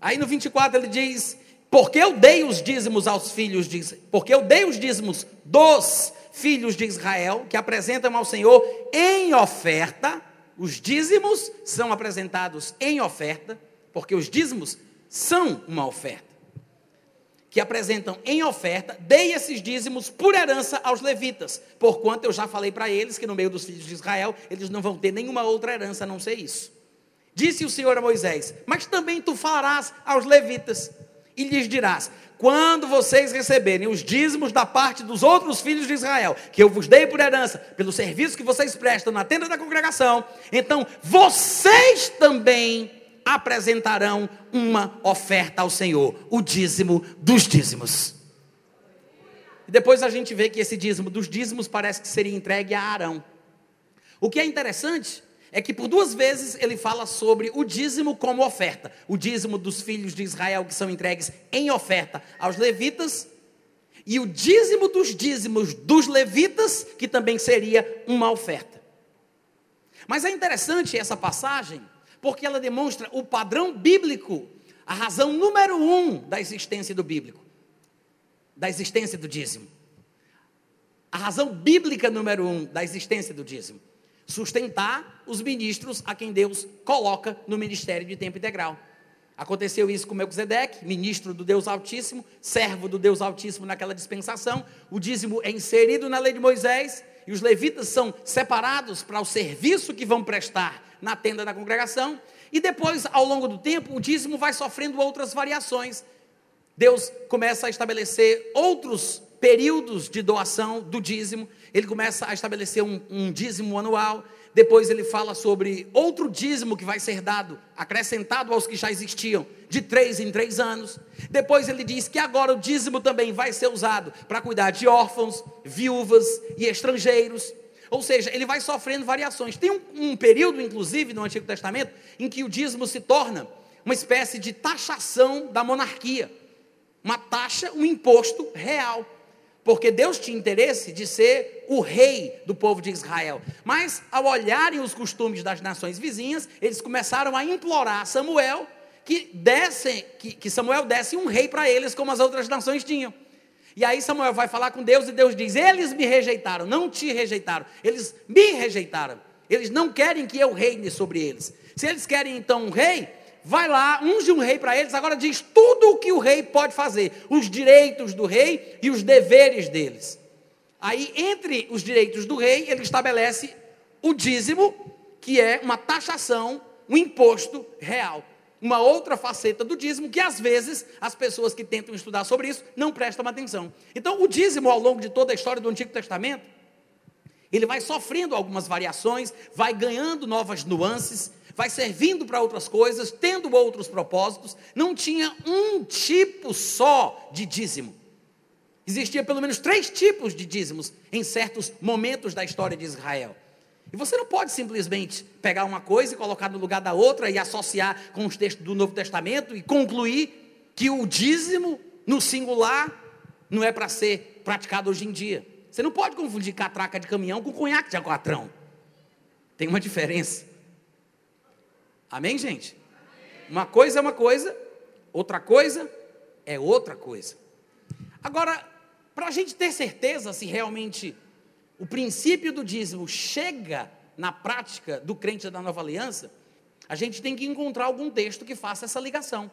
Aí no 24 ele diz: Porque eu dei os dízimos aos filhos de porque eu dei os dízimos dos filhos de Israel, que apresentam ao Senhor em oferta. Os dízimos são apresentados em oferta, porque os dízimos são uma oferta. Que apresentam em oferta, dei esses dízimos por herança aos levitas, porquanto eu já falei para eles que no meio dos filhos de Israel eles não vão ter nenhuma outra herança a não ser isso. Disse o Senhor a Moisés: Mas também tu falarás aos levitas e lhes dirás: Quando vocês receberem os dízimos da parte dos outros filhos de Israel, que eu vos dei por herança, pelo serviço que vocês prestam na tenda da congregação, então vocês também apresentarão uma oferta ao Senhor, o dízimo dos dízimos. E depois a gente vê que esse dízimo dos dízimos parece que seria entregue a Arão. O que é interessante é que por duas vezes ele fala sobre o dízimo como oferta. O dízimo dos filhos de Israel que são entregues em oferta aos levitas, e o dízimo dos dízimos dos levitas, que também seria uma oferta. Mas é interessante essa passagem, porque ela demonstra o padrão bíblico, a razão número um da existência do bíblico, da existência do dízimo. A razão bíblica número um da existência do dízimo sustentar os ministros a quem Deus coloca no ministério de tempo integral. Aconteceu isso com Melquisedeque, ministro do Deus Altíssimo, servo do Deus Altíssimo naquela dispensação. O dízimo é inserido na lei de Moisés e os levitas são separados para o serviço que vão prestar na tenda da congregação. E depois, ao longo do tempo, o dízimo vai sofrendo outras variações. Deus começa a estabelecer outros períodos de doação do dízimo. Ele começa a estabelecer um, um dízimo anual. Depois ele fala sobre outro dízimo que vai ser dado, acrescentado aos que já existiam, de três em três anos. Depois ele diz que agora o dízimo também vai ser usado para cuidar de órfãos, viúvas e estrangeiros. Ou seja, ele vai sofrendo variações. Tem um, um período, inclusive, no Antigo Testamento, em que o dízimo se torna uma espécie de taxação da monarquia. Uma taxa, um imposto real porque Deus tinha interesse de ser o rei do povo de Israel. Mas, ao olharem os costumes das nações vizinhas, eles começaram a implorar Samuel que, desse, que, que Samuel desse um rei para eles, como as outras nações tinham. E aí Samuel vai falar com Deus e Deus diz: Eles me rejeitaram, não te rejeitaram, eles me rejeitaram. Eles não querem que eu reine sobre eles. Se eles querem então um rei, vai lá, unge um rei para eles, agora diz tudo o que o rei pode fazer, os direitos do rei e os deveres deles. Aí, entre os direitos do rei, ele estabelece o dízimo, que é uma taxação, um imposto real. Uma outra faceta do dízimo que às vezes as pessoas que tentam estudar sobre isso não prestam atenção. Então, o dízimo, ao longo de toda a história do Antigo Testamento, ele vai sofrendo algumas variações, vai ganhando novas nuances, vai servindo para outras coisas, tendo outros propósitos, não tinha um tipo só de dízimo. Existia pelo menos três tipos de dízimos em certos momentos da história de Israel. E você não pode simplesmente pegar uma coisa e colocar no lugar da outra e associar com os textos do Novo Testamento e concluir que o dízimo no singular não é para ser praticado hoje em dia. Você não pode confundir catraca de caminhão com conhaque de aquatrão. Tem uma diferença. Amém, gente? Uma coisa é uma coisa, outra coisa é outra coisa. Agora, para a gente ter certeza se realmente o princípio do dízimo chega na prática do crente da nova aliança, a gente tem que encontrar algum texto que faça essa ligação.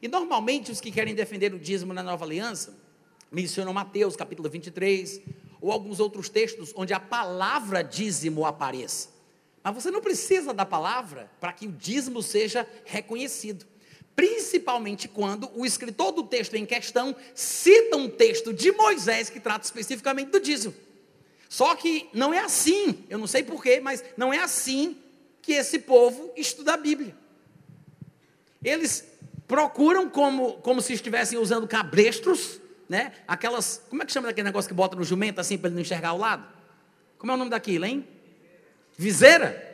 E normalmente os que querem defender o dízimo na nova aliança mencionam Mateus capítulo 23 ou alguns outros textos onde a palavra dízimo apareça. Mas você não precisa da palavra para que o dízimo seja reconhecido. Principalmente quando o escritor do texto em questão cita um texto de Moisés que trata especificamente do dízimo. Só que não é assim, eu não sei porquê, mas não é assim que esse povo estuda a Bíblia. Eles procuram como, como se estivessem usando cabrestros, né? Aquelas, como é que chama daquele negócio que bota no jumento assim para ele não enxergar o lado? Como é o nome daquilo, hein? Viseira.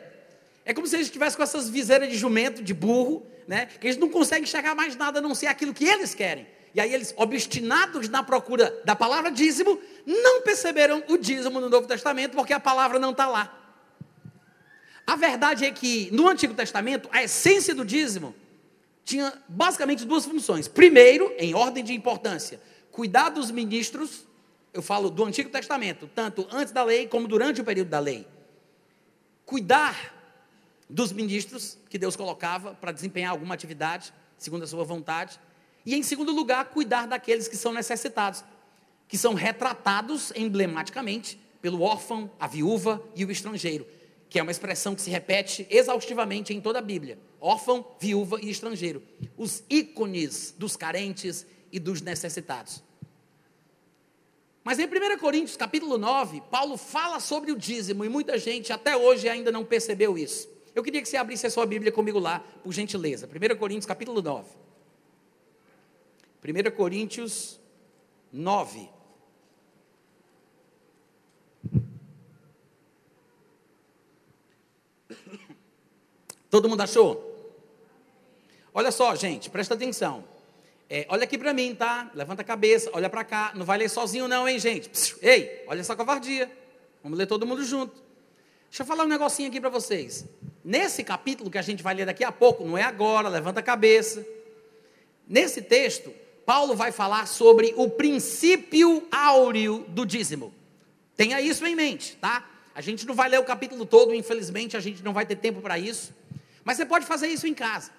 É como se eles estivessem com essas viseiras de jumento, de burro, né? Que eles não conseguem enxergar mais nada a não ser aquilo que eles querem. E aí eles, obstinados na procura da palavra dízimo, não perceberam o dízimo no Novo Testamento, porque a palavra não está lá. A verdade é que no Antigo Testamento, a essência do dízimo tinha basicamente duas funções. Primeiro, em ordem de importância, cuidar dos ministros, eu falo do Antigo Testamento, tanto antes da lei como durante o período da lei cuidar dos ministros que Deus colocava para desempenhar alguma atividade, segundo a sua vontade. E, em segundo lugar, cuidar daqueles que são necessitados, que são retratados emblematicamente pelo órfão, a viúva e o estrangeiro, que é uma expressão que se repete exaustivamente em toda a Bíblia: órfão, viúva e estrangeiro. Os ícones dos carentes e dos necessitados. Mas em 1 Coríntios, capítulo 9, Paulo fala sobre o dízimo e muita gente até hoje ainda não percebeu isso. Eu queria que você abrisse a sua Bíblia comigo lá, por gentileza. 1 Coríntios, capítulo 9. 1 Coríntios 9. Todo mundo achou? Olha só, gente, presta atenção. É, olha aqui para mim, tá? Levanta a cabeça, olha para cá. Não vai ler sozinho, não, hein, gente? Ei, olha essa covardia. Vamos ler todo mundo junto. Deixa eu falar um negocinho aqui para vocês. Nesse capítulo que a gente vai ler daqui a pouco, não é agora, levanta a cabeça. Nesse texto, Paulo vai falar sobre o princípio áureo do dízimo. Tenha isso em mente, tá? A gente não vai ler o capítulo todo, infelizmente, a gente não vai ter tempo para isso. Mas você pode fazer isso em casa.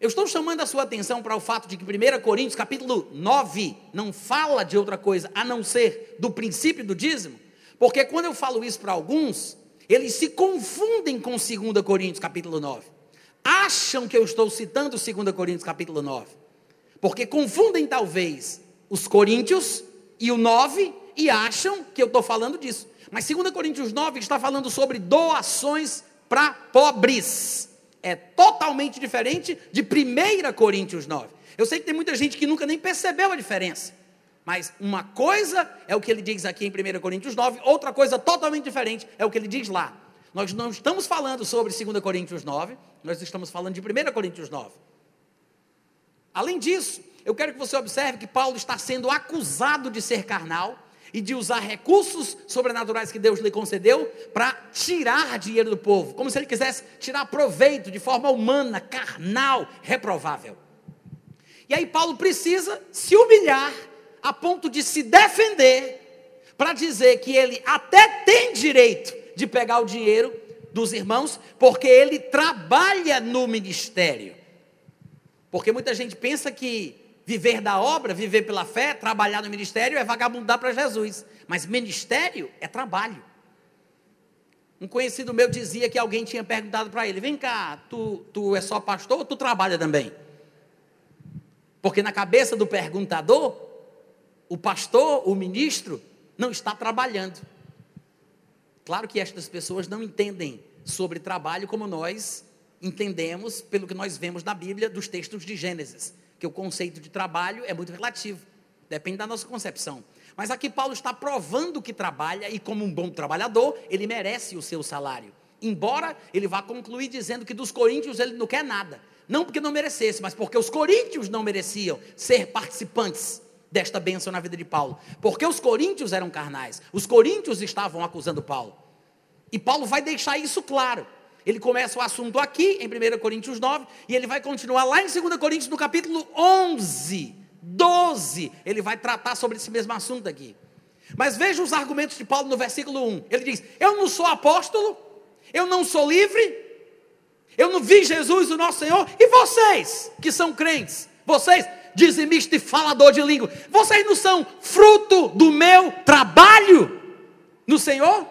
Eu estou chamando a sua atenção para o fato de que 1 Coríntios capítulo 9 não fala de outra coisa a não ser do princípio do dízimo, porque quando eu falo isso para alguns, eles se confundem com 2 Coríntios capítulo 9. Acham que eu estou citando 2 Coríntios capítulo 9, porque confundem talvez os coríntios e o 9 e acham que eu estou falando disso. Mas 2 Coríntios 9 está falando sobre doações para pobres. É totalmente diferente de 1 Coríntios 9. Eu sei que tem muita gente que nunca nem percebeu a diferença. Mas uma coisa é o que ele diz aqui em 1 Coríntios 9, outra coisa totalmente diferente é o que ele diz lá. Nós não estamos falando sobre 2 Coríntios 9, nós estamos falando de 1 Coríntios 9. Além disso, eu quero que você observe que Paulo está sendo acusado de ser carnal e de usar recursos sobrenaturais que Deus lhe concedeu para tirar dinheiro do povo, como se ele quisesse tirar proveito de forma humana, carnal, reprovável. E aí Paulo precisa se humilhar a ponto de se defender para dizer que ele até tem direito de pegar o dinheiro dos irmãos, porque ele trabalha no ministério. Porque muita gente pensa que viver da obra, viver pela fé, trabalhar no ministério é vagabundar para Jesus. Mas ministério é trabalho. Um conhecido meu dizia que alguém tinha perguntado para ele: Vem cá, tu, tu é só pastor ou tu trabalha também? Porque na cabeça do perguntador, o pastor, o ministro, não está trabalhando. Claro que estas pessoas não entendem sobre trabalho como nós entendemos pelo que nós vemos na Bíblia dos textos de Gênesis, que o conceito de trabalho é muito relativo, depende da nossa concepção. Mas aqui Paulo está provando que trabalha e, como um bom trabalhador, ele merece o seu salário. Embora ele vá concluir dizendo que dos coríntios ele não quer nada. Não porque não merecesse, mas porque os coríntios não mereciam ser participantes desta bênção na vida de Paulo. Porque os coríntios eram carnais. Os coríntios estavam acusando Paulo. E Paulo vai deixar isso claro. Ele começa o assunto aqui, em 1 Coríntios 9, e ele vai continuar lá em 2 Coríntios, no capítulo 11, 12. Ele vai tratar sobre esse mesmo assunto aqui. Mas veja os argumentos de Paulo no versículo 1. Ele diz: Eu não sou apóstolo, eu não sou livre, eu não vi Jesus, o nosso Senhor, e vocês que são crentes, vocês, dizimista e falador de língua, vocês não são fruto do meu trabalho no Senhor?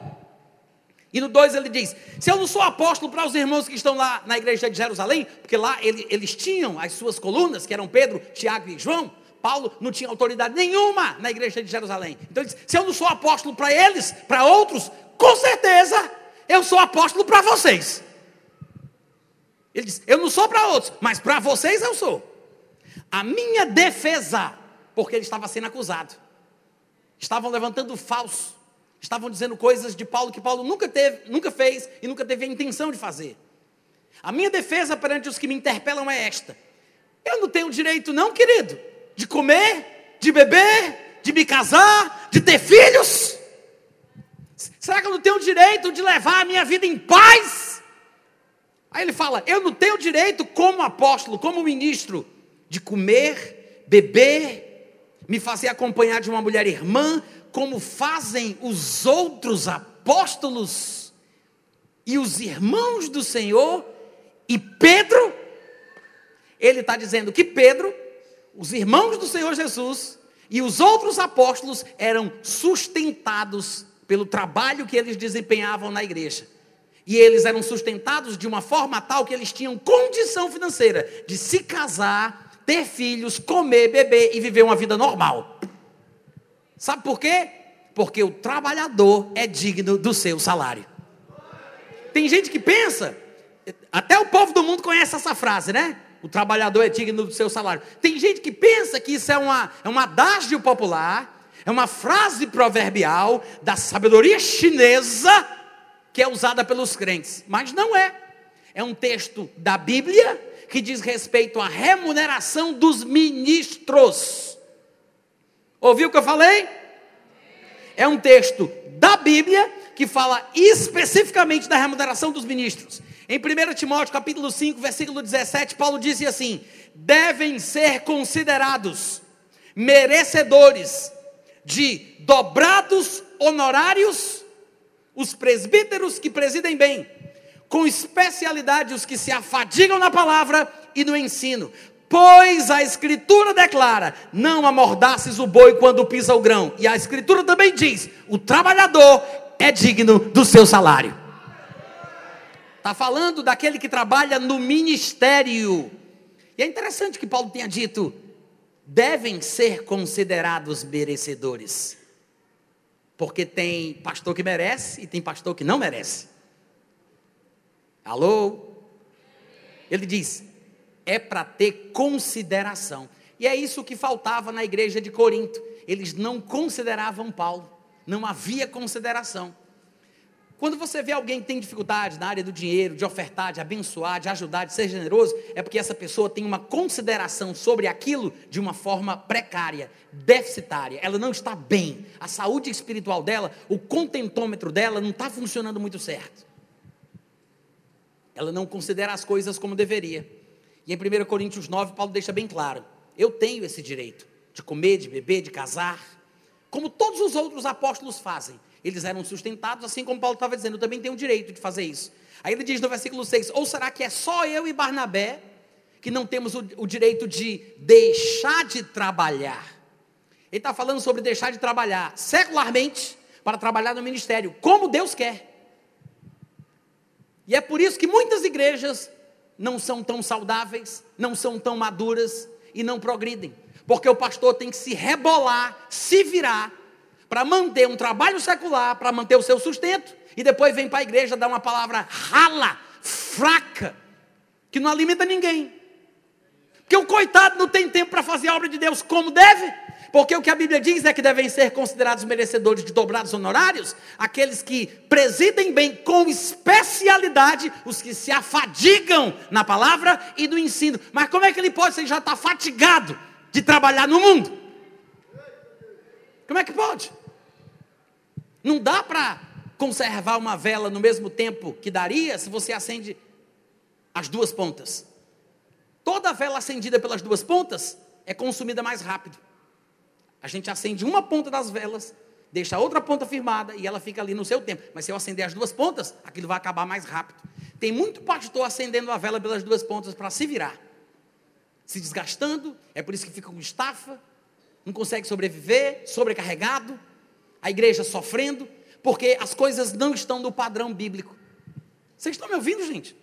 E no 2 ele diz: Se eu não sou apóstolo para os irmãos que estão lá na igreja de Jerusalém, porque lá ele, eles tinham as suas colunas, que eram Pedro, Tiago e João, Paulo não tinha autoridade nenhuma na igreja de Jerusalém. Então ele diz: Se eu não sou apóstolo para eles, para outros, com certeza eu sou apóstolo para vocês. Ele diz: Eu não sou para outros, mas para vocês eu sou. A minha defesa, porque ele estava sendo acusado, estavam levantando falso Estavam dizendo coisas de Paulo que Paulo nunca teve, nunca fez e nunca teve a intenção de fazer. A minha defesa perante os que me interpelam é esta: eu não tenho direito, não, querido, de comer, de beber, de me casar, de ter filhos. Será que eu não tenho direito de levar a minha vida em paz? Aí ele fala: eu não tenho direito, como apóstolo, como ministro, de comer, beber, me fazer acompanhar de uma mulher irmã, como fazem os outros apóstolos e os irmãos do Senhor e Pedro, ele está dizendo que Pedro, os irmãos do Senhor Jesus e os outros apóstolos eram sustentados pelo trabalho que eles desempenhavam na igreja. E eles eram sustentados de uma forma tal que eles tinham condição financeira de se casar, ter filhos, comer, beber e viver uma vida normal. Sabe por quê? Porque o trabalhador é digno do seu salário. Tem gente que pensa, até o povo do mundo conhece essa frase, né? O trabalhador é digno do seu salário. Tem gente que pensa que isso é uma, é uma adágio popular, é uma frase proverbial da sabedoria chinesa que é usada pelos crentes. Mas não é. É um texto da Bíblia que diz respeito à remuneração dos ministros. Ouviu o que eu falei? É um texto da Bíblia que fala especificamente da remuneração dos ministros. Em 1 Timóteo capítulo 5, versículo 17, Paulo diz assim: devem ser considerados merecedores de dobrados honorários os presbíteros que presidem bem, com especialidade os que se afadigam na palavra e no ensino, Pois a Escritura declara: não amordaces o boi quando pisa o grão. E a Escritura também diz: o trabalhador é digno do seu salário. Está falando daquele que trabalha no ministério. E é interessante que Paulo tenha dito: devem ser considerados merecedores. Porque tem pastor que merece e tem pastor que não merece. Alô? Ele diz: é para ter consideração. E é isso que faltava na igreja de Corinto. Eles não consideravam Paulo, não havia consideração. Quando você vê alguém que tem dificuldade na área do dinheiro, de ofertar, de abençoar, de ajudar, de ser generoso, é porque essa pessoa tem uma consideração sobre aquilo de uma forma precária, deficitária. Ela não está bem. A saúde espiritual dela, o contentômetro dela não está funcionando muito certo. Ela não considera as coisas como deveria. E em 1 Coríntios 9, Paulo deixa bem claro: eu tenho esse direito de comer, de beber, de casar, como todos os outros apóstolos fazem. Eles eram sustentados, assim como Paulo estava dizendo, eu também tenho o direito de fazer isso. Aí ele diz no versículo 6: Ou será que é só eu e Barnabé que não temos o, o direito de deixar de trabalhar? Ele está falando sobre deixar de trabalhar secularmente para trabalhar no ministério, como Deus quer. E é por isso que muitas igrejas não são tão saudáveis, não são tão maduras e não progridem. Porque o pastor tem que se rebolar, se virar, para manter um trabalho secular, para manter o seu sustento, e depois vem para a igreja dar uma palavra rala, fraca, que não alimenta ninguém. Porque o coitado não tem tempo para fazer a obra de Deus como deve. Porque o que a Bíblia diz é que devem ser considerados merecedores de dobrados honorários aqueles que presidem bem com especialidade os que se afadigam na palavra e no ensino. Mas como é que ele pode se ele já está fatigado de trabalhar no mundo? Como é que pode? Não dá para conservar uma vela no mesmo tempo que daria se você acende as duas pontas. Toda vela acendida pelas duas pontas é consumida mais rápido. A gente acende uma ponta das velas, deixa a outra ponta firmada e ela fica ali no seu tempo. Mas se eu acender as duas pontas, aquilo vai acabar mais rápido. Tem muito pastor acendendo a vela pelas duas pontas para se virar, se desgastando. É por isso que fica com estafa, não consegue sobreviver, sobrecarregado. A igreja sofrendo, porque as coisas não estão no padrão bíblico. Vocês estão me ouvindo, gente?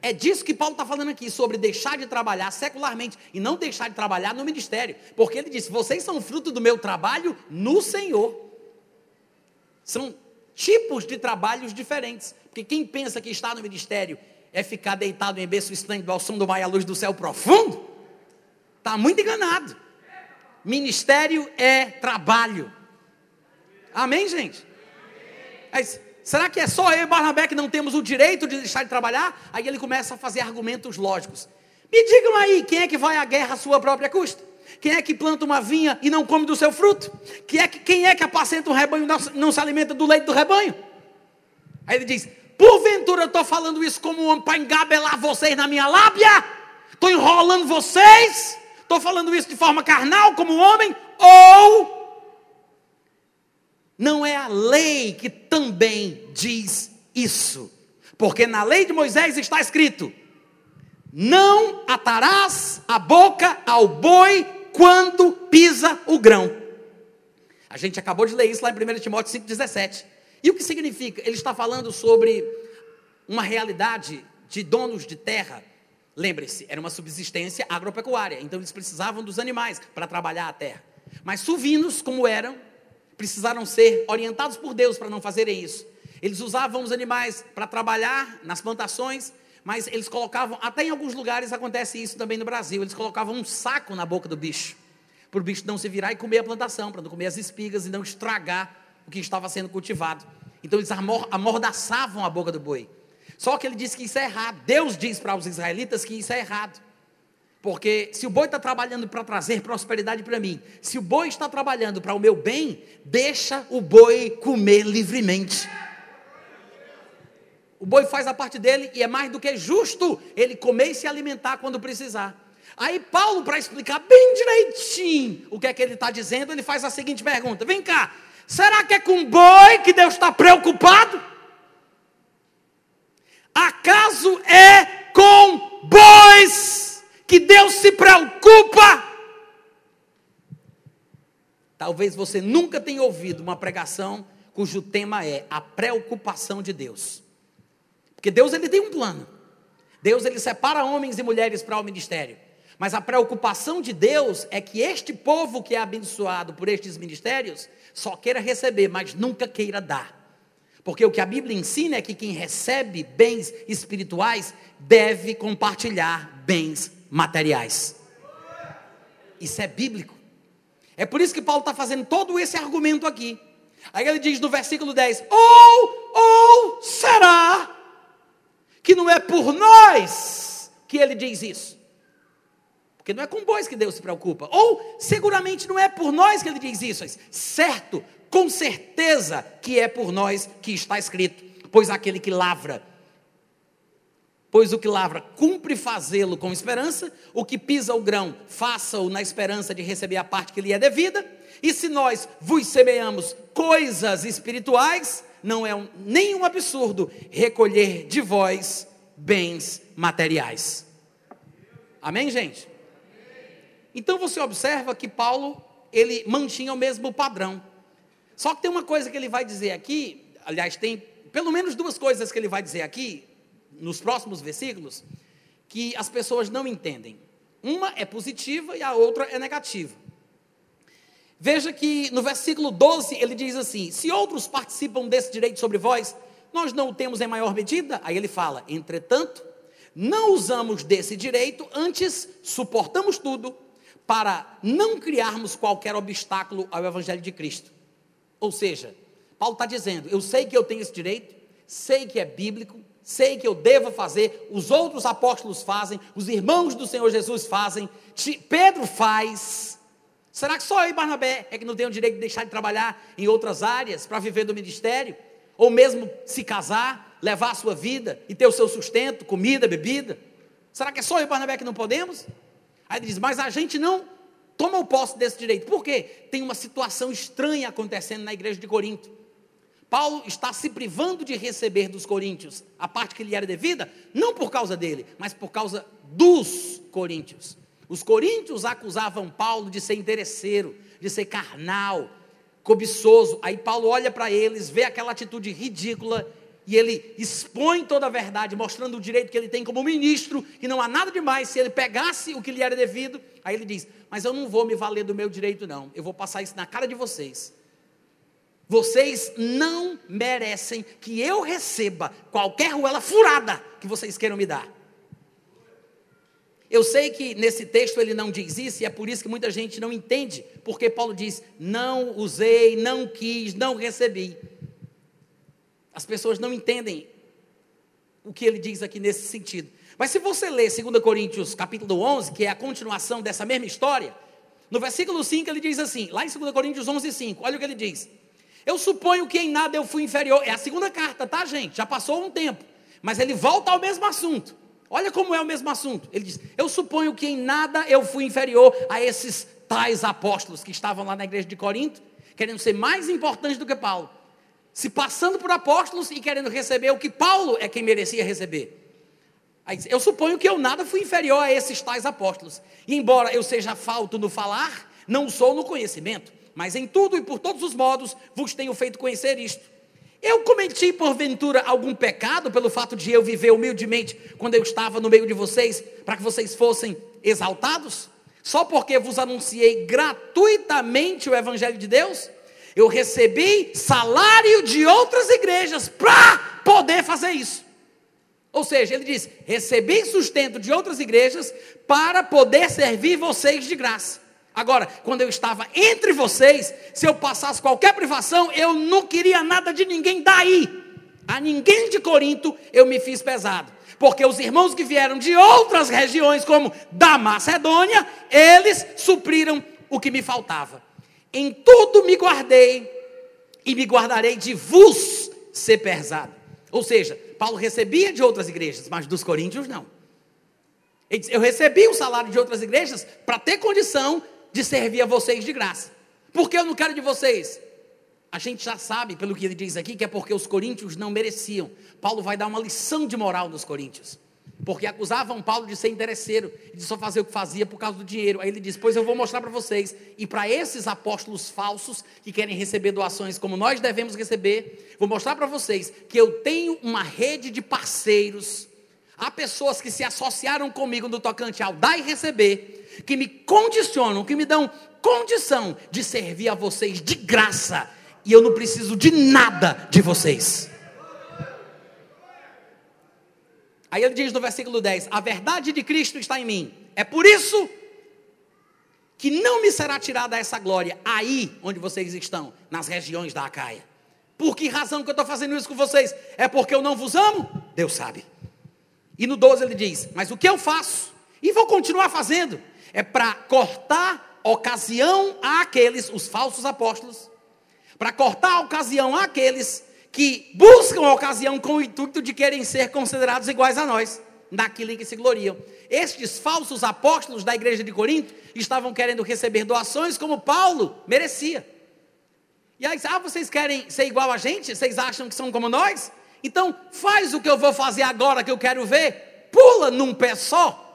É disso que Paulo está falando aqui, sobre deixar de trabalhar secularmente e não deixar de trabalhar no ministério. Porque ele disse: vocês são fruto do meu trabalho no Senhor. São tipos de trabalhos diferentes. Porque quem pensa que está no ministério é ficar deitado em berço estranho ao som do mar e à luz do céu profundo, está muito enganado. Ministério é trabalho. Amém, gente? Mas, Será que é só eu e Barnabé que não temos o direito de deixar de trabalhar? Aí ele começa a fazer argumentos lógicos. Me digam aí, quem é que vai à guerra à sua própria custa? Quem é que planta uma vinha e não come do seu fruto? Quem é que, quem é que apacenta um rebanho e não, não se alimenta do leite do rebanho? Aí ele diz: Porventura eu estou falando isso como um homem para engabelar vocês na minha lábia? Estou enrolando vocês? Estou falando isso de forma carnal, como um homem? Ou não é a lei que também diz isso. Porque na lei de Moisés está escrito: Não atarás a boca ao boi quando pisa o grão. A gente acabou de ler isso lá em 1 Timóteo 5,17. E o que significa? Ele está falando sobre uma realidade de donos de terra. Lembre-se, era uma subsistência agropecuária, então eles precisavam dos animais para trabalhar a terra. Mas suvinos, como eram, precisaram ser orientados por Deus para não fazerem isso. Eles usavam os animais para trabalhar nas plantações, mas eles colocavam, até em alguns lugares acontece isso também no Brasil, eles colocavam um saco na boca do bicho, para o bicho não se virar e comer a plantação, para não comer as espigas e não estragar o que estava sendo cultivado. Então eles amordaçavam a boca do boi. Só que ele disse que isso é errado. Deus diz para os israelitas que isso é errado. Porque se o boi está trabalhando para trazer prosperidade para mim, se o boi está trabalhando para o meu bem, deixa o boi comer livremente. O boi faz a parte dele e é mais do que justo ele comer e se alimentar quando precisar. Aí Paulo, para explicar bem direitinho o que é que ele está dizendo, ele faz a seguinte pergunta: vem cá, será que é com boi que Deus está preocupado? Acaso é com bois? Que Deus se preocupa. Talvez você nunca tenha ouvido uma pregação cujo tema é a preocupação de Deus. Porque Deus ele tem um plano. Deus ele separa homens e mulheres para o ministério. Mas a preocupação de Deus é que este povo que é abençoado por estes ministérios só queira receber, mas nunca queira dar. Porque o que a Bíblia ensina é que quem recebe bens espirituais deve compartilhar bens materiais. Isso é bíblico. É por isso que Paulo está fazendo todo esse argumento aqui. Aí ele diz no versículo 10: Ou, ou será que não é por nós que ele diz isso? Porque não é com bois que Deus se preocupa. Ou seguramente não é por nós que ele diz isso. Certo, com certeza que é por nós que está escrito. Pois aquele que lavra Pois o que lavra cumpre fazê-lo com esperança, o que pisa o grão, faça-o na esperança de receber a parte que lhe é devida. E se nós vos semeamos coisas espirituais, não é um, nenhum absurdo recolher de vós bens materiais. Amém, gente? Então você observa que Paulo, ele mantinha o mesmo padrão. Só que tem uma coisa que ele vai dizer aqui, aliás, tem pelo menos duas coisas que ele vai dizer aqui, nos próximos versículos, que as pessoas não entendem. Uma é positiva e a outra é negativa. Veja que no versículo 12 ele diz assim: Se outros participam desse direito sobre vós, nós não o temos em maior medida. Aí ele fala: Entretanto, não usamos desse direito, antes suportamos tudo, para não criarmos qualquer obstáculo ao Evangelho de Cristo. Ou seja, Paulo está dizendo: Eu sei que eu tenho esse direito, sei que é bíblico, sei que eu devo fazer, os outros apóstolos fazem, os irmãos do Senhor Jesus fazem, Pedro faz. Será que só eu e Barnabé é que não tem o direito de deixar de trabalhar em outras áreas para viver do ministério? Ou mesmo se casar, levar a sua vida e ter o seu sustento, comida, bebida? Será que é só eu e Barnabé que não podemos? Aí ele diz, mas a gente não toma o posse desse direito. Por quê? Tem uma situação estranha acontecendo na igreja de Corinto. Paulo está se privando de receber dos coríntios a parte que lhe era devida, não por causa dele, mas por causa dos coríntios. Os coríntios acusavam Paulo de ser interesseiro, de ser carnal, cobiçoso. Aí Paulo olha para eles, vê aquela atitude ridícula e ele expõe toda a verdade, mostrando o direito que ele tem como ministro, que não há nada demais se ele pegasse o que lhe era devido. Aí ele diz: Mas eu não vou me valer do meu direito, não. Eu vou passar isso na cara de vocês. Vocês não merecem que eu receba qualquer ruela furada que vocês queiram me dar. Eu sei que nesse texto ele não diz isso, e é por isso que muita gente não entende, porque Paulo diz: não usei, não quis, não recebi. As pessoas não entendem o que ele diz aqui nesse sentido. Mas se você ler 2 Coríntios capítulo 11, que é a continuação dessa mesma história, no versículo 5 ele diz assim, lá em 2 Coríntios 11, 5, olha o que ele diz. Eu suponho que em nada eu fui inferior. É a segunda carta, tá, gente? Já passou um tempo. Mas ele volta ao mesmo assunto. Olha como é o mesmo assunto. Ele diz: Eu suponho que em nada eu fui inferior a esses tais apóstolos que estavam lá na igreja de Corinto, querendo ser mais importantes do que Paulo, se passando por apóstolos e querendo receber o que Paulo é quem merecia receber. Aí, eu suponho que eu nada fui inferior a esses tais apóstolos. E embora eu seja falto no falar, não sou no conhecimento mas em tudo e por todos os modos vos tenho feito conhecer isto. Eu cometi porventura algum pecado pelo fato de eu viver humildemente quando eu estava no meio de vocês, para que vocês fossem exaltados? Só porque vos anunciei gratuitamente o Evangelho de Deus? Eu recebi salário de outras igrejas para poder fazer isso. Ou seja, ele diz: recebi sustento de outras igrejas para poder servir vocês de graça. Agora, quando eu estava entre vocês, se eu passasse qualquer privação, eu não queria nada de ninguém daí. A ninguém de Corinto eu me fiz pesado. Porque os irmãos que vieram de outras regiões, como da Macedônia, eles supriram o que me faltava. Em tudo me guardei e me guardarei de vos ser pesado. Ou seja, Paulo recebia de outras igrejas, mas dos coríntios não. Ele disse, eu recebi o salário de outras igrejas para ter condição de servir a vocês de graça. Por que eu não quero de vocês? A gente já sabe, pelo que ele diz aqui, que é porque os coríntios não mereciam. Paulo vai dar uma lição de moral nos coríntios. Porque acusavam Paulo de ser interesseiro de só fazer o que fazia por causa do dinheiro. Aí ele diz: Pois eu vou mostrar para vocês. E para esses apóstolos falsos que querem receber doações como nós devemos receber, vou mostrar para vocês que eu tenho uma rede de parceiros Há pessoas que se associaram comigo no tocante ao dar e receber, que me condicionam, que me dão condição de servir a vocês de graça, e eu não preciso de nada de vocês. Aí ele diz no versículo 10: A verdade de Cristo está em mim. É por isso que não me será tirada essa glória aí onde vocês estão, nas regiões da Acaia. Por que razão que eu estou fazendo isso com vocês? É porque eu não vos amo? Deus sabe. E no 12 ele diz: Mas o que eu faço, e vou continuar fazendo, é para cortar ocasião àqueles, os falsos apóstolos, para cortar ocasião àqueles que buscam a ocasião com o intuito de querem ser considerados iguais a nós, naquilo em que se gloriam. Estes falsos apóstolos da igreja de Corinto estavam querendo receber doações como Paulo merecia. E aí, ah, vocês querem ser igual a gente? Vocês acham que são como nós? Então, faz o que eu vou fazer agora que eu quero ver. Pula num pé só.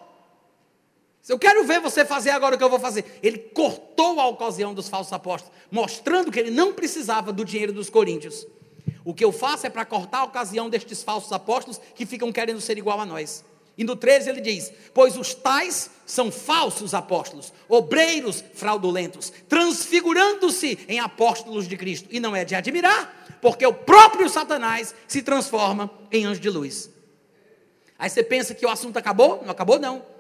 Eu quero ver você fazer agora o que eu vou fazer. Ele cortou a ocasião dos falsos apóstolos, mostrando que ele não precisava do dinheiro dos coríntios. O que eu faço é para cortar a ocasião destes falsos apóstolos que ficam querendo ser igual a nós. E no 13 ele diz: Pois os tais são falsos apóstolos, obreiros fraudulentos, transfigurando-se em apóstolos de Cristo. E não é de admirar, porque o próprio Satanás se transforma em anjo de luz. Aí você pensa que o assunto acabou? Não acabou, não.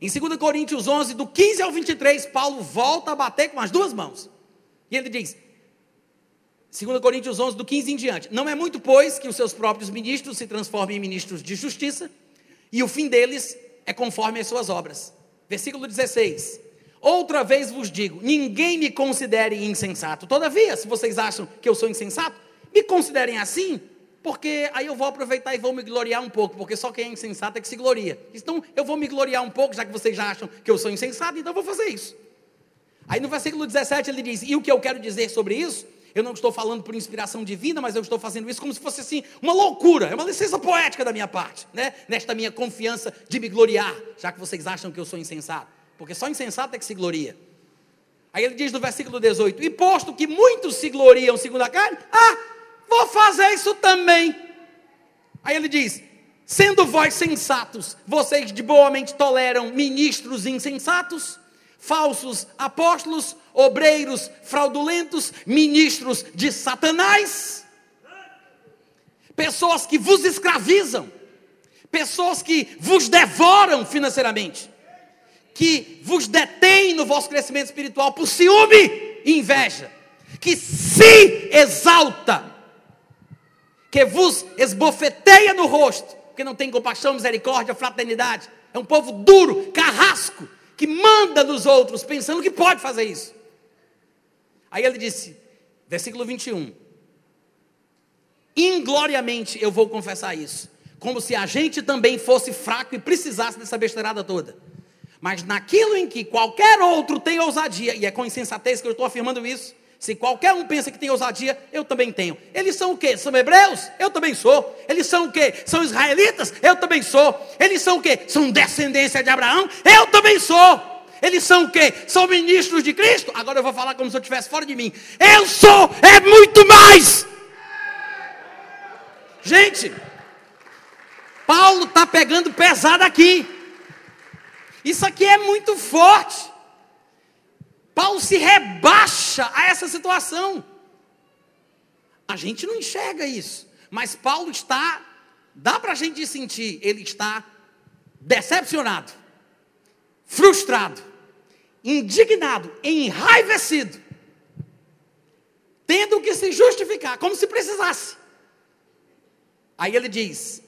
Em 2 Coríntios 11, do 15 ao 23, Paulo volta a bater com as duas mãos. E ele diz: 2 Coríntios 11, do 15 em diante: Não é muito, pois, que os seus próprios ministros se transformem em ministros de justiça, e o fim deles é conforme as suas obras. Versículo 16: Outra vez vos digo: ninguém me considere insensato. Todavia, se vocês acham que eu sou insensato, me considerem assim, porque aí eu vou aproveitar e vou me gloriar um pouco, porque só quem é insensato é que se gloria. Então eu vou me gloriar um pouco, já que vocês já acham que eu sou insensato, então eu vou fazer isso. Aí no versículo 17 ele diz: E o que eu quero dizer sobre isso? Eu não estou falando por inspiração divina, mas eu estou fazendo isso como se fosse assim, uma loucura, é uma licença poética da minha parte, né? Nesta minha confiança de me gloriar, já que vocês acham que eu sou insensato, porque só insensato é que se gloria. Aí ele diz no versículo 18: E posto que muitos se gloriam segundo a carne, ah, vou fazer isso também. Aí ele diz: Sendo vós sensatos, vocês de boa mente toleram ministros insensatos? falsos apóstolos, obreiros fraudulentos, ministros de Satanás, pessoas que vos escravizam, pessoas que vos devoram financeiramente, que vos detêm no vosso crescimento espiritual por ciúme e inveja, que se exalta, que vos esbofeteia no rosto, porque não tem compaixão, misericórdia, fraternidade, é um povo duro, carrasco, que manda nos outros, pensando que pode fazer isso. Aí ele disse, versículo 21. Ingloriamente eu vou confessar isso, como se a gente também fosse fraco e precisasse dessa besteirada toda. Mas naquilo em que qualquer outro tem ousadia, e é com insensatez que eu estou afirmando isso, se qualquer um pensa que tem ousadia, eu também tenho. Eles são o quê? São hebreus? Eu também sou. Eles são o quê? São israelitas? Eu também sou. Eles são o quê? São descendência de Abraão? Eu também sou. Eles são o quê? São ministros de Cristo? Agora eu vou falar como se eu estivesse fora de mim. Eu sou, é muito mais. Gente, Paulo está pegando pesado aqui. Isso aqui é muito forte. Paulo se rebaixa a essa situação. A gente não enxerga isso, mas Paulo está, dá para a gente sentir, ele está decepcionado, frustrado, indignado, enraivecido, tendo que se justificar, como se precisasse. Aí ele diz: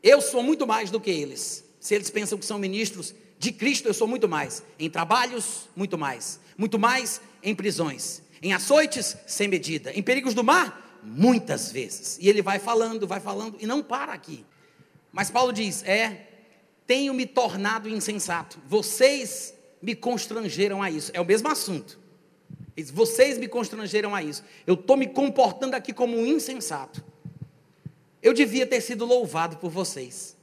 Eu sou muito mais do que eles. Se eles pensam que são ministros, de Cristo eu sou muito mais. Em trabalhos, muito mais. Muito mais em prisões. Em açoites, sem medida. Em perigos do mar, muitas vezes. E ele vai falando, vai falando e não para aqui. Mas Paulo diz: É, tenho me tornado insensato. Vocês me constrangeram a isso. É o mesmo assunto. Diz, Vocês me constrangeram a isso. Eu estou me comportando aqui como um insensato. Eu devia ter sido louvado por vocês.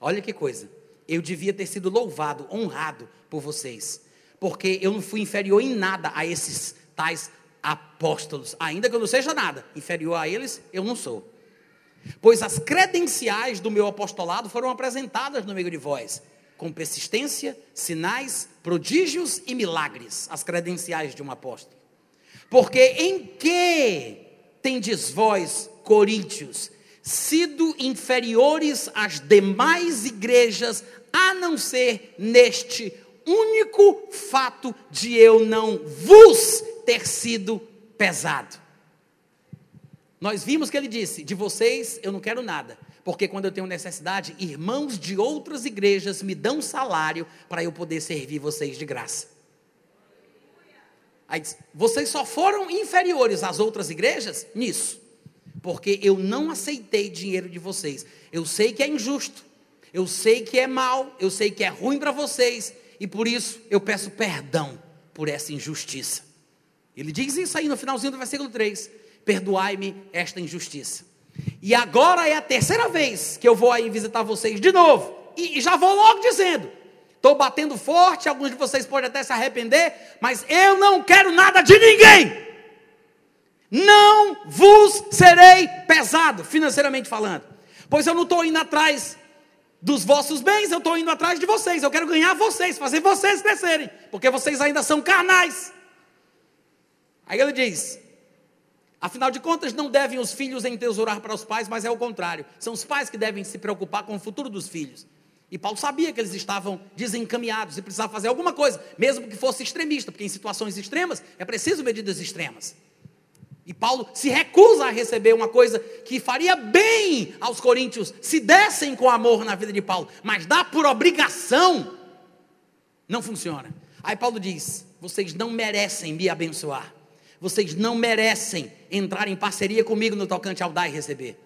Olha que coisa eu devia ter sido louvado, honrado por vocês, porque eu não fui inferior em nada a esses tais apóstolos, ainda que eu não seja nada, inferior a eles, eu não sou. pois as credenciais do meu apostolado foram apresentadas no meio de vós, com persistência, sinais, prodígios e milagres, as credenciais de um apóstolo. Porque em que tendes vós, coríntios, sido inferiores às demais igrejas, a não ser neste único fato de eu não vos ter sido pesado. Nós vimos que ele disse: De vocês eu não quero nada, porque quando eu tenho necessidade, irmãos de outras igrejas me dão salário para eu poder servir vocês de graça. Aí, vocês só foram inferiores às outras igrejas nisso, porque eu não aceitei dinheiro de vocês. Eu sei que é injusto, eu sei que é mal, eu sei que é ruim para vocês, e por isso eu peço perdão por essa injustiça. Ele diz isso aí no finalzinho do versículo 3: Perdoai-me esta injustiça. E agora é a terceira vez que eu vou aí visitar vocês de novo, e, e já vou logo dizendo: estou batendo forte, alguns de vocês podem até se arrepender, mas eu não quero nada de ninguém. Não vos serei pesado, financeiramente falando, pois eu não estou indo atrás dos vossos bens, eu estou indo atrás de vocês. Eu quero ganhar vocês, fazer vocês crescerem, porque vocês ainda são carnais. Aí ele diz: afinal de contas, não devem os filhos entesourar para os pais, mas é o contrário. São os pais que devem se preocupar com o futuro dos filhos. E Paulo sabia que eles estavam desencaminhados e precisava fazer alguma coisa, mesmo que fosse extremista, porque em situações extremas é preciso medidas extremas. E Paulo se recusa a receber uma coisa que faria bem aos coríntios se dessem com amor na vida de Paulo, mas dá por obrigação, não funciona. Aí Paulo diz: vocês não merecem me abençoar, vocês não merecem entrar em parceria comigo no tocante ao dar e receber.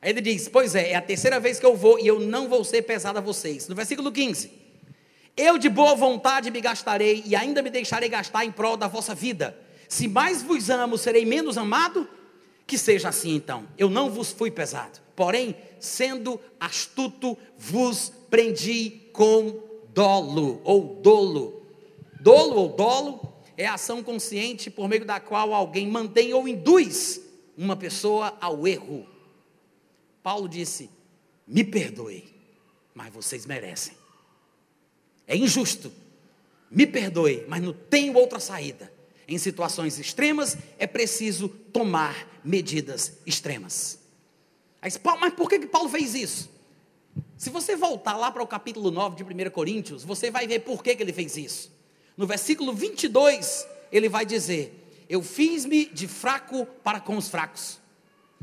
Aí ele diz: Pois é, é a terceira vez que eu vou e eu não vou ser pesado a vocês. No versículo 15: Eu de boa vontade me gastarei e ainda me deixarei gastar em prol da vossa vida se mais vos amo, serei menos amado? Que seja assim então. Eu não vos fui pesado. Porém, sendo astuto, vos prendi com dolo ou dolo. Dolo ou dolo é a ação consciente por meio da qual alguém mantém ou induz uma pessoa ao erro. Paulo disse: Me perdoe, mas vocês merecem. É injusto. Me perdoe, mas não tenho outra saída. Em situações extremas, é preciso tomar medidas extremas. Mas por que, que Paulo fez isso? Se você voltar lá para o capítulo 9 de 1 Coríntios, você vai ver por que, que ele fez isso. No versículo 22, ele vai dizer: Eu fiz-me de fraco para com os fracos,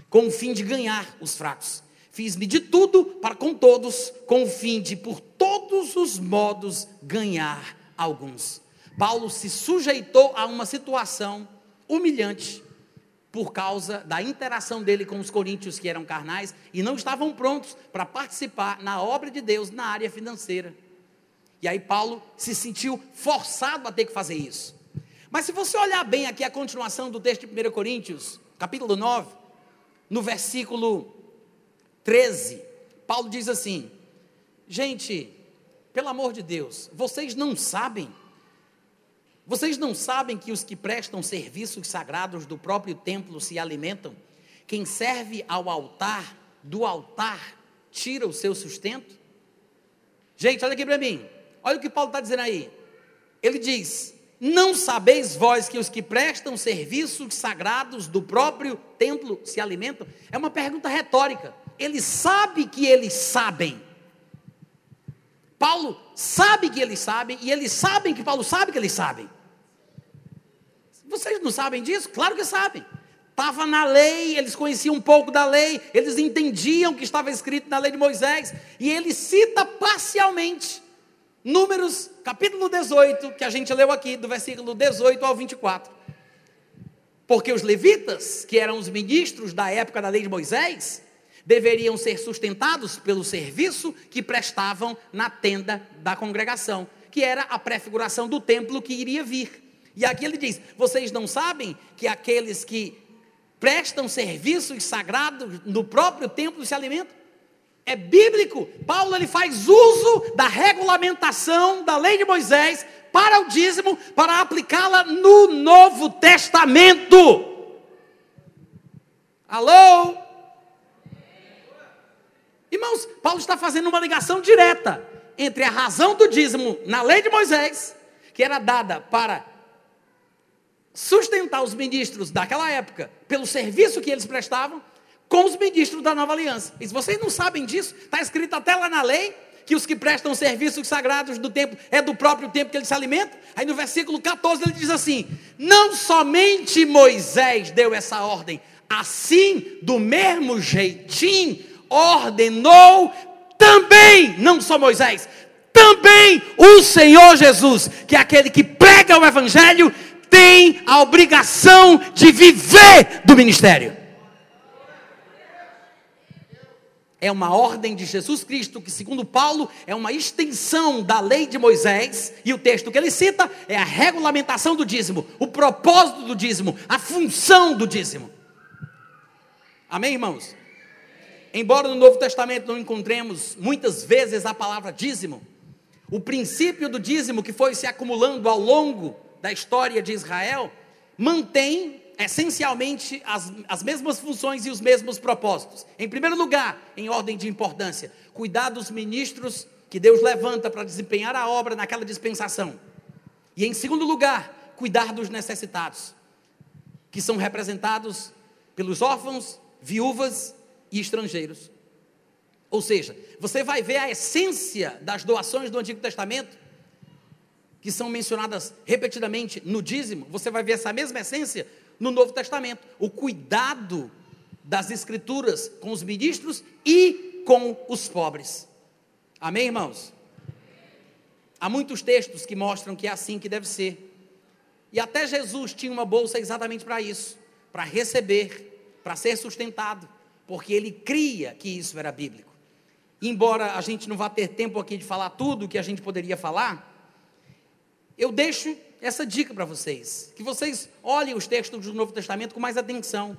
com o fim de ganhar os fracos. Fiz-me de tudo para com todos, com o fim de, por todos os modos, ganhar alguns. Paulo se sujeitou a uma situação humilhante por causa da interação dele com os coríntios que eram carnais e não estavam prontos para participar na obra de Deus na área financeira. E aí Paulo se sentiu forçado a ter que fazer isso. Mas se você olhar bem aqui a continuação do texto de 1 Coríntios, capítulo 9, no versículo 13, Paulo diz assim: Gente, pelo amor de Deus, vocês não sabem vocês não sabem que os que prestam serviços sagrados do próprio templo se alimentam? Quem serve ao altar, do altar, tira o seu sustento? Gente, olha aqui para mim. Olha o que Paulo está dizendo aí. Ele diz: Não sabeis vós que os que prestam serviços sagrados do próprio templo se alimentam? É uma pergunta retórica. Ele sabe que eles sabem. Paulo sabe que eles sabem e eles sabem que Paulo sabe que eles sabem. Vocês não sabem disso? Claro que sabem. Estava na lei, eles conheciam um pouco da lei, eles entendiam que estava escrito na lei de Moisés, e ele cita parcialmente Números, capítulo 18, que a gente leu aqui, do versículo 18 ao 24. Porque os levitas, que eram os ministros da época da lei de Moisés, deveriam ser sustentados pelo serviço que prestavam na tenda da congregação, que era a prefiguração do templo que iria vir. E aqui ele diz: vocês não sabem que aqueles que prestam serviços sagrados no próprio templo se alimentam? É bíblico. Paulo ele faz uso da regulamentação da lei de Moisés para o dízimo, para aplicá-la no Novo Testamento. Alô? Irmãos, Paulo está fazendo uma ligação direta entre a razão do dízimo na lei de Moisés, que era dada para sustentar os ministros daquela época pelo serviço que eles prestavam, com os ministros da nova aliança. E se vocês não sabem disso, está escrito até lá na lei que os que prestam serviços sagrados do tempo é do próprio tempo que eles se alimentam. Aí no versículo 14 ele diz assim: Não somente Moisés deu essa ordem, assim, do mesmo jeitinho, ordenou também, não só Moisés, também o Senhor Jesus, que é aquele que prega o Evangelho, tem a obrigação de viver do ministério. É uma ordem de Jesus Cristo, que, segundo Paulo, é uma extensão da lei de Moisés, e o texto que ele cita é a regulamentação do dízimo, o propósito do dízimo, a função do dízimo. Amém, irmãos? Embora no Novo Testamento não encontremos muitas vezes a palavra dízimo, o princípio do dízimo que foi se acumulando ao longo da história de Israel mantém essencialmente as, as mesmas funções e os mesmos propósitos. Em primeiro lugar, em ordem de importância, cuidar dos ministros que Deus levanta para desempenhar a obra naquela dispensação. E em segundo lugar, cuidar dos necessitados, que são representados pelos órfãos viúvas e estrangeiros. Ou seja, você vai ver a essência das doações do Antigo Testamento, que são mencionadas repetidamente no dízimo, você vai ver essa mesma essência no Novo Testamento. O cuidado das Escrituras com os ministros e com os pobres. Amém, irmãos? Há muitos textos que mostram que é assim que deve ser. E até Jesus tinha uma bolsa exatamente para isso para receber para ser sustentado, porque ele cria que isso era bíblico. Embora a gente não vá ter tempo aqui de falar tudo o que a gente poderia falar, eu deixo essa dica para vocês, que vocês olhem os textos do Novo Testamento com mais atenção,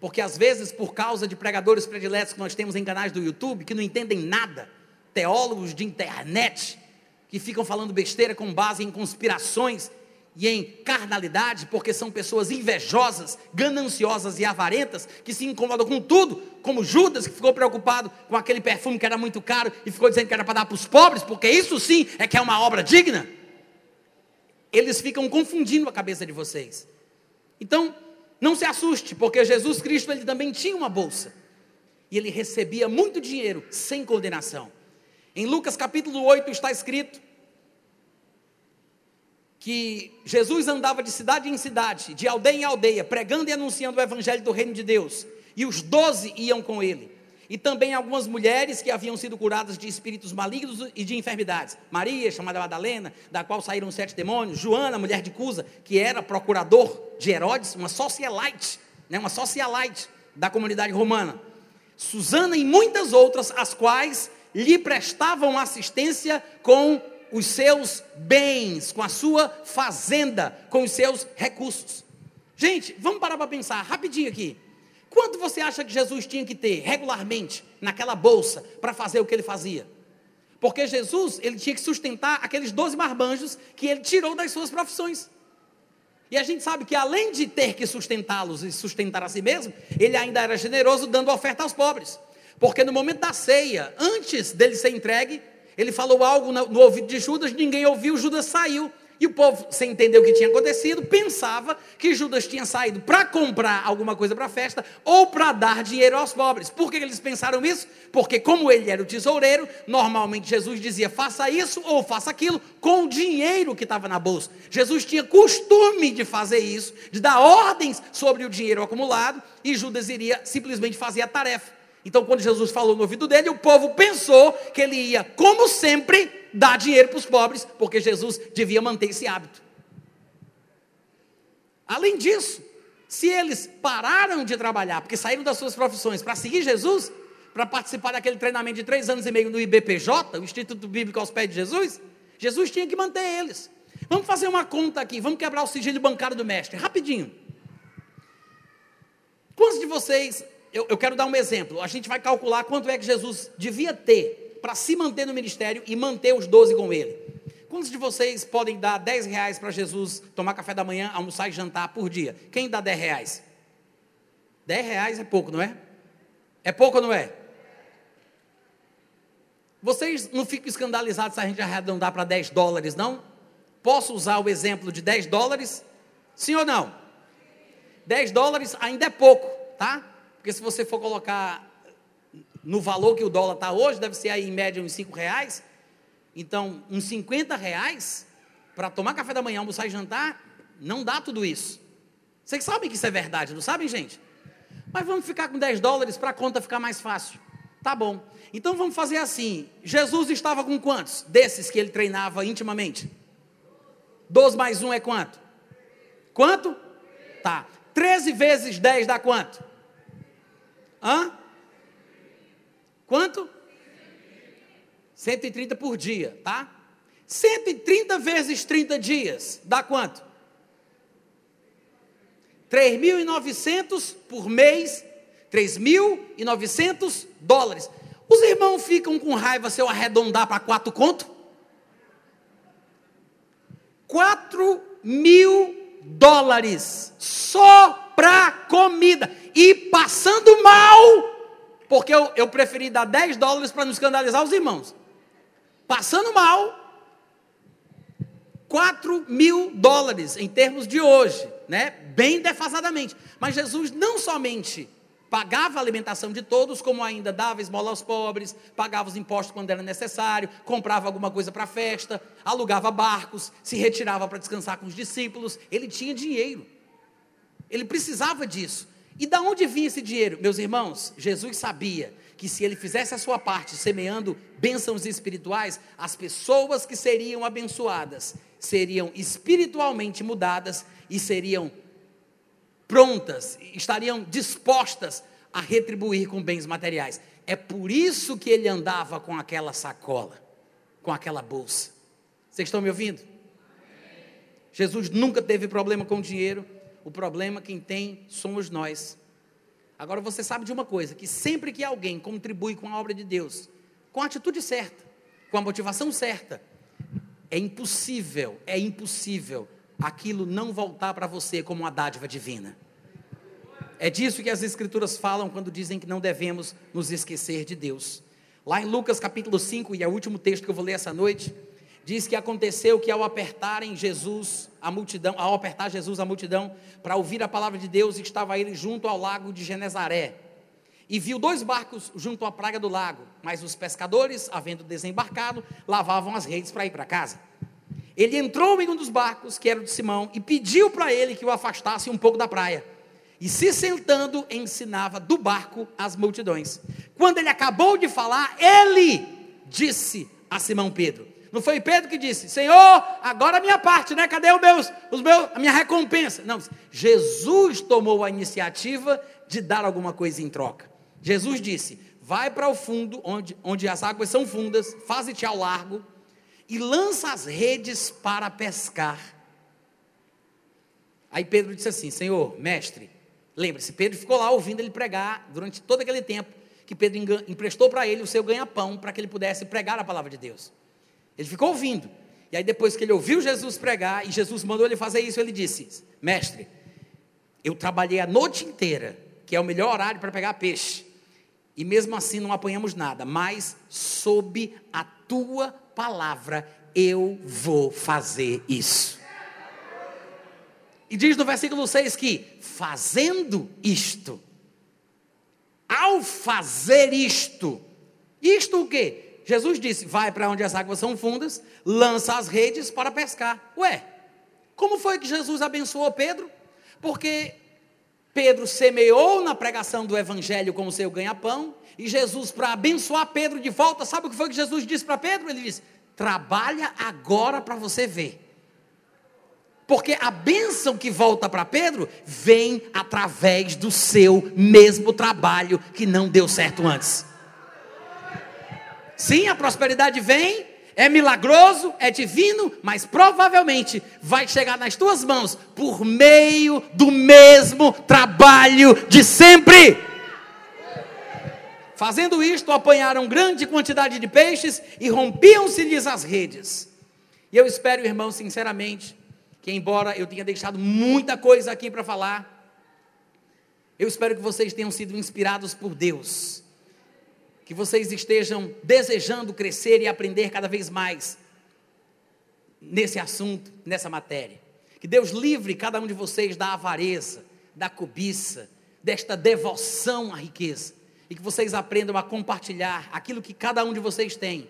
porque às vezes, por causa de pregadores prediletos que nós temos em canais do YouTube, que não entendem nada, teólogos de internet, que ficam falando besteira com base em conspirações e em carnalidade, porque são pessoas invejosas, gananciosas e avarentas, que se incomodam com tudo, como Judas, que ficou preocupado com aquele perfume que era muito caro e ficou dizendo que era para dar para os pobres, porque isso sim é que é uma obra digna. Eles ficam confundindo a cabeça de vocês. Então, não se assuste, porque Jesus Cristo ele também tinha uma bolsa. E ele recebia muito dinheiro sem condenação. Em Lucas capítulo 8 está escrito que Jesus andava de cidade em cidade, de aldeia em aldeia, pregando e anunciando o evangelho do reino de Deus. E os doze iam com ele. E também algumas mulheres que haviam sido curadas de espíritos malignos e de enfermidades. Maria, chamada Madalena, da qual saíram sete demônios. Joana, mulher de Cusa, que era procurador de Herodes, uma socialite, né, uma socialite da comunidade romana. Susana e muitas outras, as quais lhe prestavam assistência com os seus bens, com a sua fazenda, com os seus recursos. Gente, vamos parar para pensar rapidinho aqui. Quanto você acha que Jesus tinha que ter regularmente naquela bolsa para fazer o que ele fazia? Porque Jesus, ele tinha que sustentar aqueles 12 marmanjos que ele tirou das suas profissões. E a gente sabe que além de ter que sustentá-los e sustentar a si mesmo, ele ainda era generoso dando oferta aos pobres. Porque no momento da ceia, antes dele ser entregue, ele falou algo no ouvido de Judas, ninguém ouviu, Judas saiu. E o povo, sem entender o que tinha acontecido, pensava que Judas tinha saído para comprar alguma coisa para a festa ou para dar dinheiro aos pobres. Por que eles pensaram isso? Porque, como ele era o tesoureiro, normalmente Jesus dizia: faça isso ou faça aquilo com o dinheiro que estava na bolsa. Jesus tinha costume de fazer isso, de dar ordens sobre o dinheiro acumulado, e Judas iria simplesmente fazer a tarefa. Então, quando Jesus falou no ouvido dele, o povo pensou que ele ia, como sempre, dar dinheiro para os pobres, porque Jesus devia manter esse hábito. Além disso, se eles pararam de trabalhar, porque saíram das suas profissões para seguir Jesus, para participar daquele treinamento de três anos e meio no IBPJ, o Instituto Bíblico aos Pés de Jesus, Jesus tinha que manter eles. Vamos fazer uma conta aqui, vamos quebrar o sigilo bancário do mestre, rapidinho. Quantos de vocês eu, eu quero dar um exemplo. A gente vai calcular quanto é que Jesus devia ter para se manter no ministério e manter os doze com ele. Quantos de vocês podem dar 10 reais para Jesus tomar café da manhã, almoçar e jantar por dia? Quem dá 10 reais? 10 reais é pouco, não é? É pouco ou não é? Vocês não ficam escandalizados se a gente arredondar para 10 dólares, não? Posso usar o exemplo de 10 dólares? Sim ou não? 10 dólares ainda é pouco, tá? Porque se você for colocar no valor que o dólar está hoje, deve ser aí em média uns 5 reais. Então, uns 50 reais para tomar café da manhã, almoçar e jantar, não dá tudo isso. Vocês sabem que isso é verdade, não sabem, gente? Mas vamos ficar com 10 dólares para a conta ficar mais fácil. Tá bom. Então vamos fazer assim. Jesus estava com quantos? Desses que ele treinava intimamente? 12 mais 1 é quanto? Quanto? Tá. 13 vezes 10 dá quanto? Hã? Quanto? 130 por dia, tá? 130 vezes 30 dias dá quanto? 3.900 por mês, 3.900 dólares. Os irmãos ficam com raiva se eu arredondar para quatro conto? 4 mil dólares só para comida e passando mal, porque eu, eu preferi dar 10 dólares para não escandalizar os irmãos. Passando mal, 4 mil dólares em termos de hoje, né? Bem defasadamente. Mas Jesus não somente pagava a alimentação de todos, como ainda dava esmola aos pobres, pagava os impostos quando era necessário, comprava alguma coisa para a festa, alugava barcos, se retirava para descansar com os discípulos. Ele tinha dinheiro. Ele precisava disso. E da onde vinha esse dinheiro? Meus irmãos, Jesus sabia que se ele fizesse a sua parte, semeando bênçãos espirituais, as pessoas que seriam abençoadas seriam espiritualmente mudadas e seriam prontas, estariam dispostas a retribuir com bens materiais. É por isso que ele andava com aquela sacola, com aquela bolsa. Vocês estão me ouvindo? Jesus nunca teve problema com dinheiro, o problema quem tem somos nós. Agora você sabe de uma coisa, que sempre que alguém contribui com a obra de Deus, com a atitude certa, com a motivação certa, é impossível, é impossível aquilo não voltar para você como uma dádiva divina. É disso que as Escrituras falam quando dizem que não devemos nos esquecer de Deus. Lá em Lucas capítulo 5, e é o último texto que eu vou ler essa noite, diz que aconteceu que ao apertarem Jesus a multidão, ao apertar Jesus a multidão para ouvir a palavra de Deus, estava ele junto ao lago de Genezaré. E viu dois barcos junto à praia do lago, mas os pescadores, havendo desembarcado, lavavam as redes para ir para casa. Ele entrou em um dos barcos, que era o de Simão, e pediu para ele que o afastasse um pouco da praia. E se sentando, ensinava do barco as multidões. Quando ele acabou de falar, ele disse a Simão Pedro: Não foi Pedro que disse, Senhor, agora a minha parte, né? Cadê os meus, os meus, a minha recompensa? Não, Jesus tomou a iniciativa de dar alguma coisa em troca. Jesus disse: Vai para o fundo, onde, onde as águas são fundas, faze-te ao largo e lança as redes para pescar. Aí Pedro disse assim: Senhor, mestre, lembre-se, Pedro ficou lá ouvindo ele pregar durante todo aquele tempo que Pedro emprestou para ele o seu ganha-pão para que ele pudesse pregar a palavra de Deus. Ele ficou ouvindo. E aí, depois que ele ouviu Jesus pregar, e Jesus mandou ele fazer isso, ele disse: Mestre, eu trabalhei a noite inteira, que é o melhor horário para pegar peixe, e mesmo assim não apanhamos nada, mas sob a tua palavra, eu vou fazer isso. E diz no versículo 6 que, fazendo isto, ao fazer isto, isto o que? Jesus disse: vai para onde as águas são fundas, lança as redes para pescar. Ué, como foi que Jesus abençoou Pedro? Porque Pedro semeou na pregação do evangelho como seu ganha-pão, e Jesus, para abençoar Pedro de volta, sabe o que foi que Jesus disse para Pedro? Ele disse: trabalha agora para você ver. Porque a bênção que volta para Pedro vem através do seu mesmo trabalho que não deu certo antes. Sim, a prosperidade vem, é milagroso, é divino, mas provavelmente vai chegar nas tuas mãos por meio do mesmo trabalho de sempre. Fazendo isto, apanharam grande quantidade de peixes e rompiam-se-lhes as redes. E eu espero, irmão, sinceramente, que embora eu tenha deixado muita coisa aqui para falar, eu espero que vocês tenham sido inspirados por Deus que vocês estejam desejando crescer e aprender cada vez mais nesse assunto, nessa matéria. Que Deus livre cada um de vocês da avareza, da cobiça, desta devoção à riqueza. E que vocês aprendam a compartilhar aquilo que cada um de vocês tem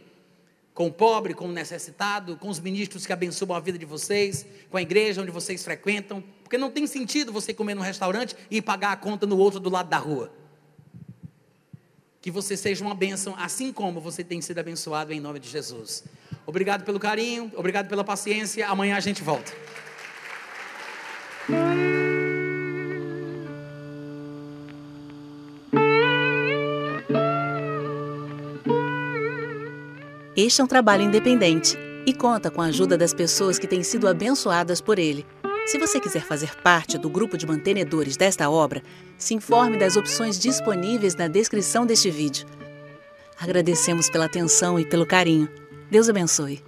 com o pobre, com o necessitado, com os ministros que abençoam a vida de vocês, com a igreja onde vocês frequentam, porque não tem sentido você comer num restaurante e pagar a conta no outro do lado da rua. Que você seja uma bênção, assim como você tem sido abençoado em nome de Jesus. Obrigado pelo carinho, obrigado pela paciência. Amanhã a gente volta. Este é um trabalho independente e conta com a ajuda das pessoas que têm sido abençoadas por ele. Se você quiser fazer parte do grupo de mantenedores desta obra, se informe das opções disponíveis na descrição deste vídeo. Agradecemos pela atenção e pelo carinho. Deus abençoe.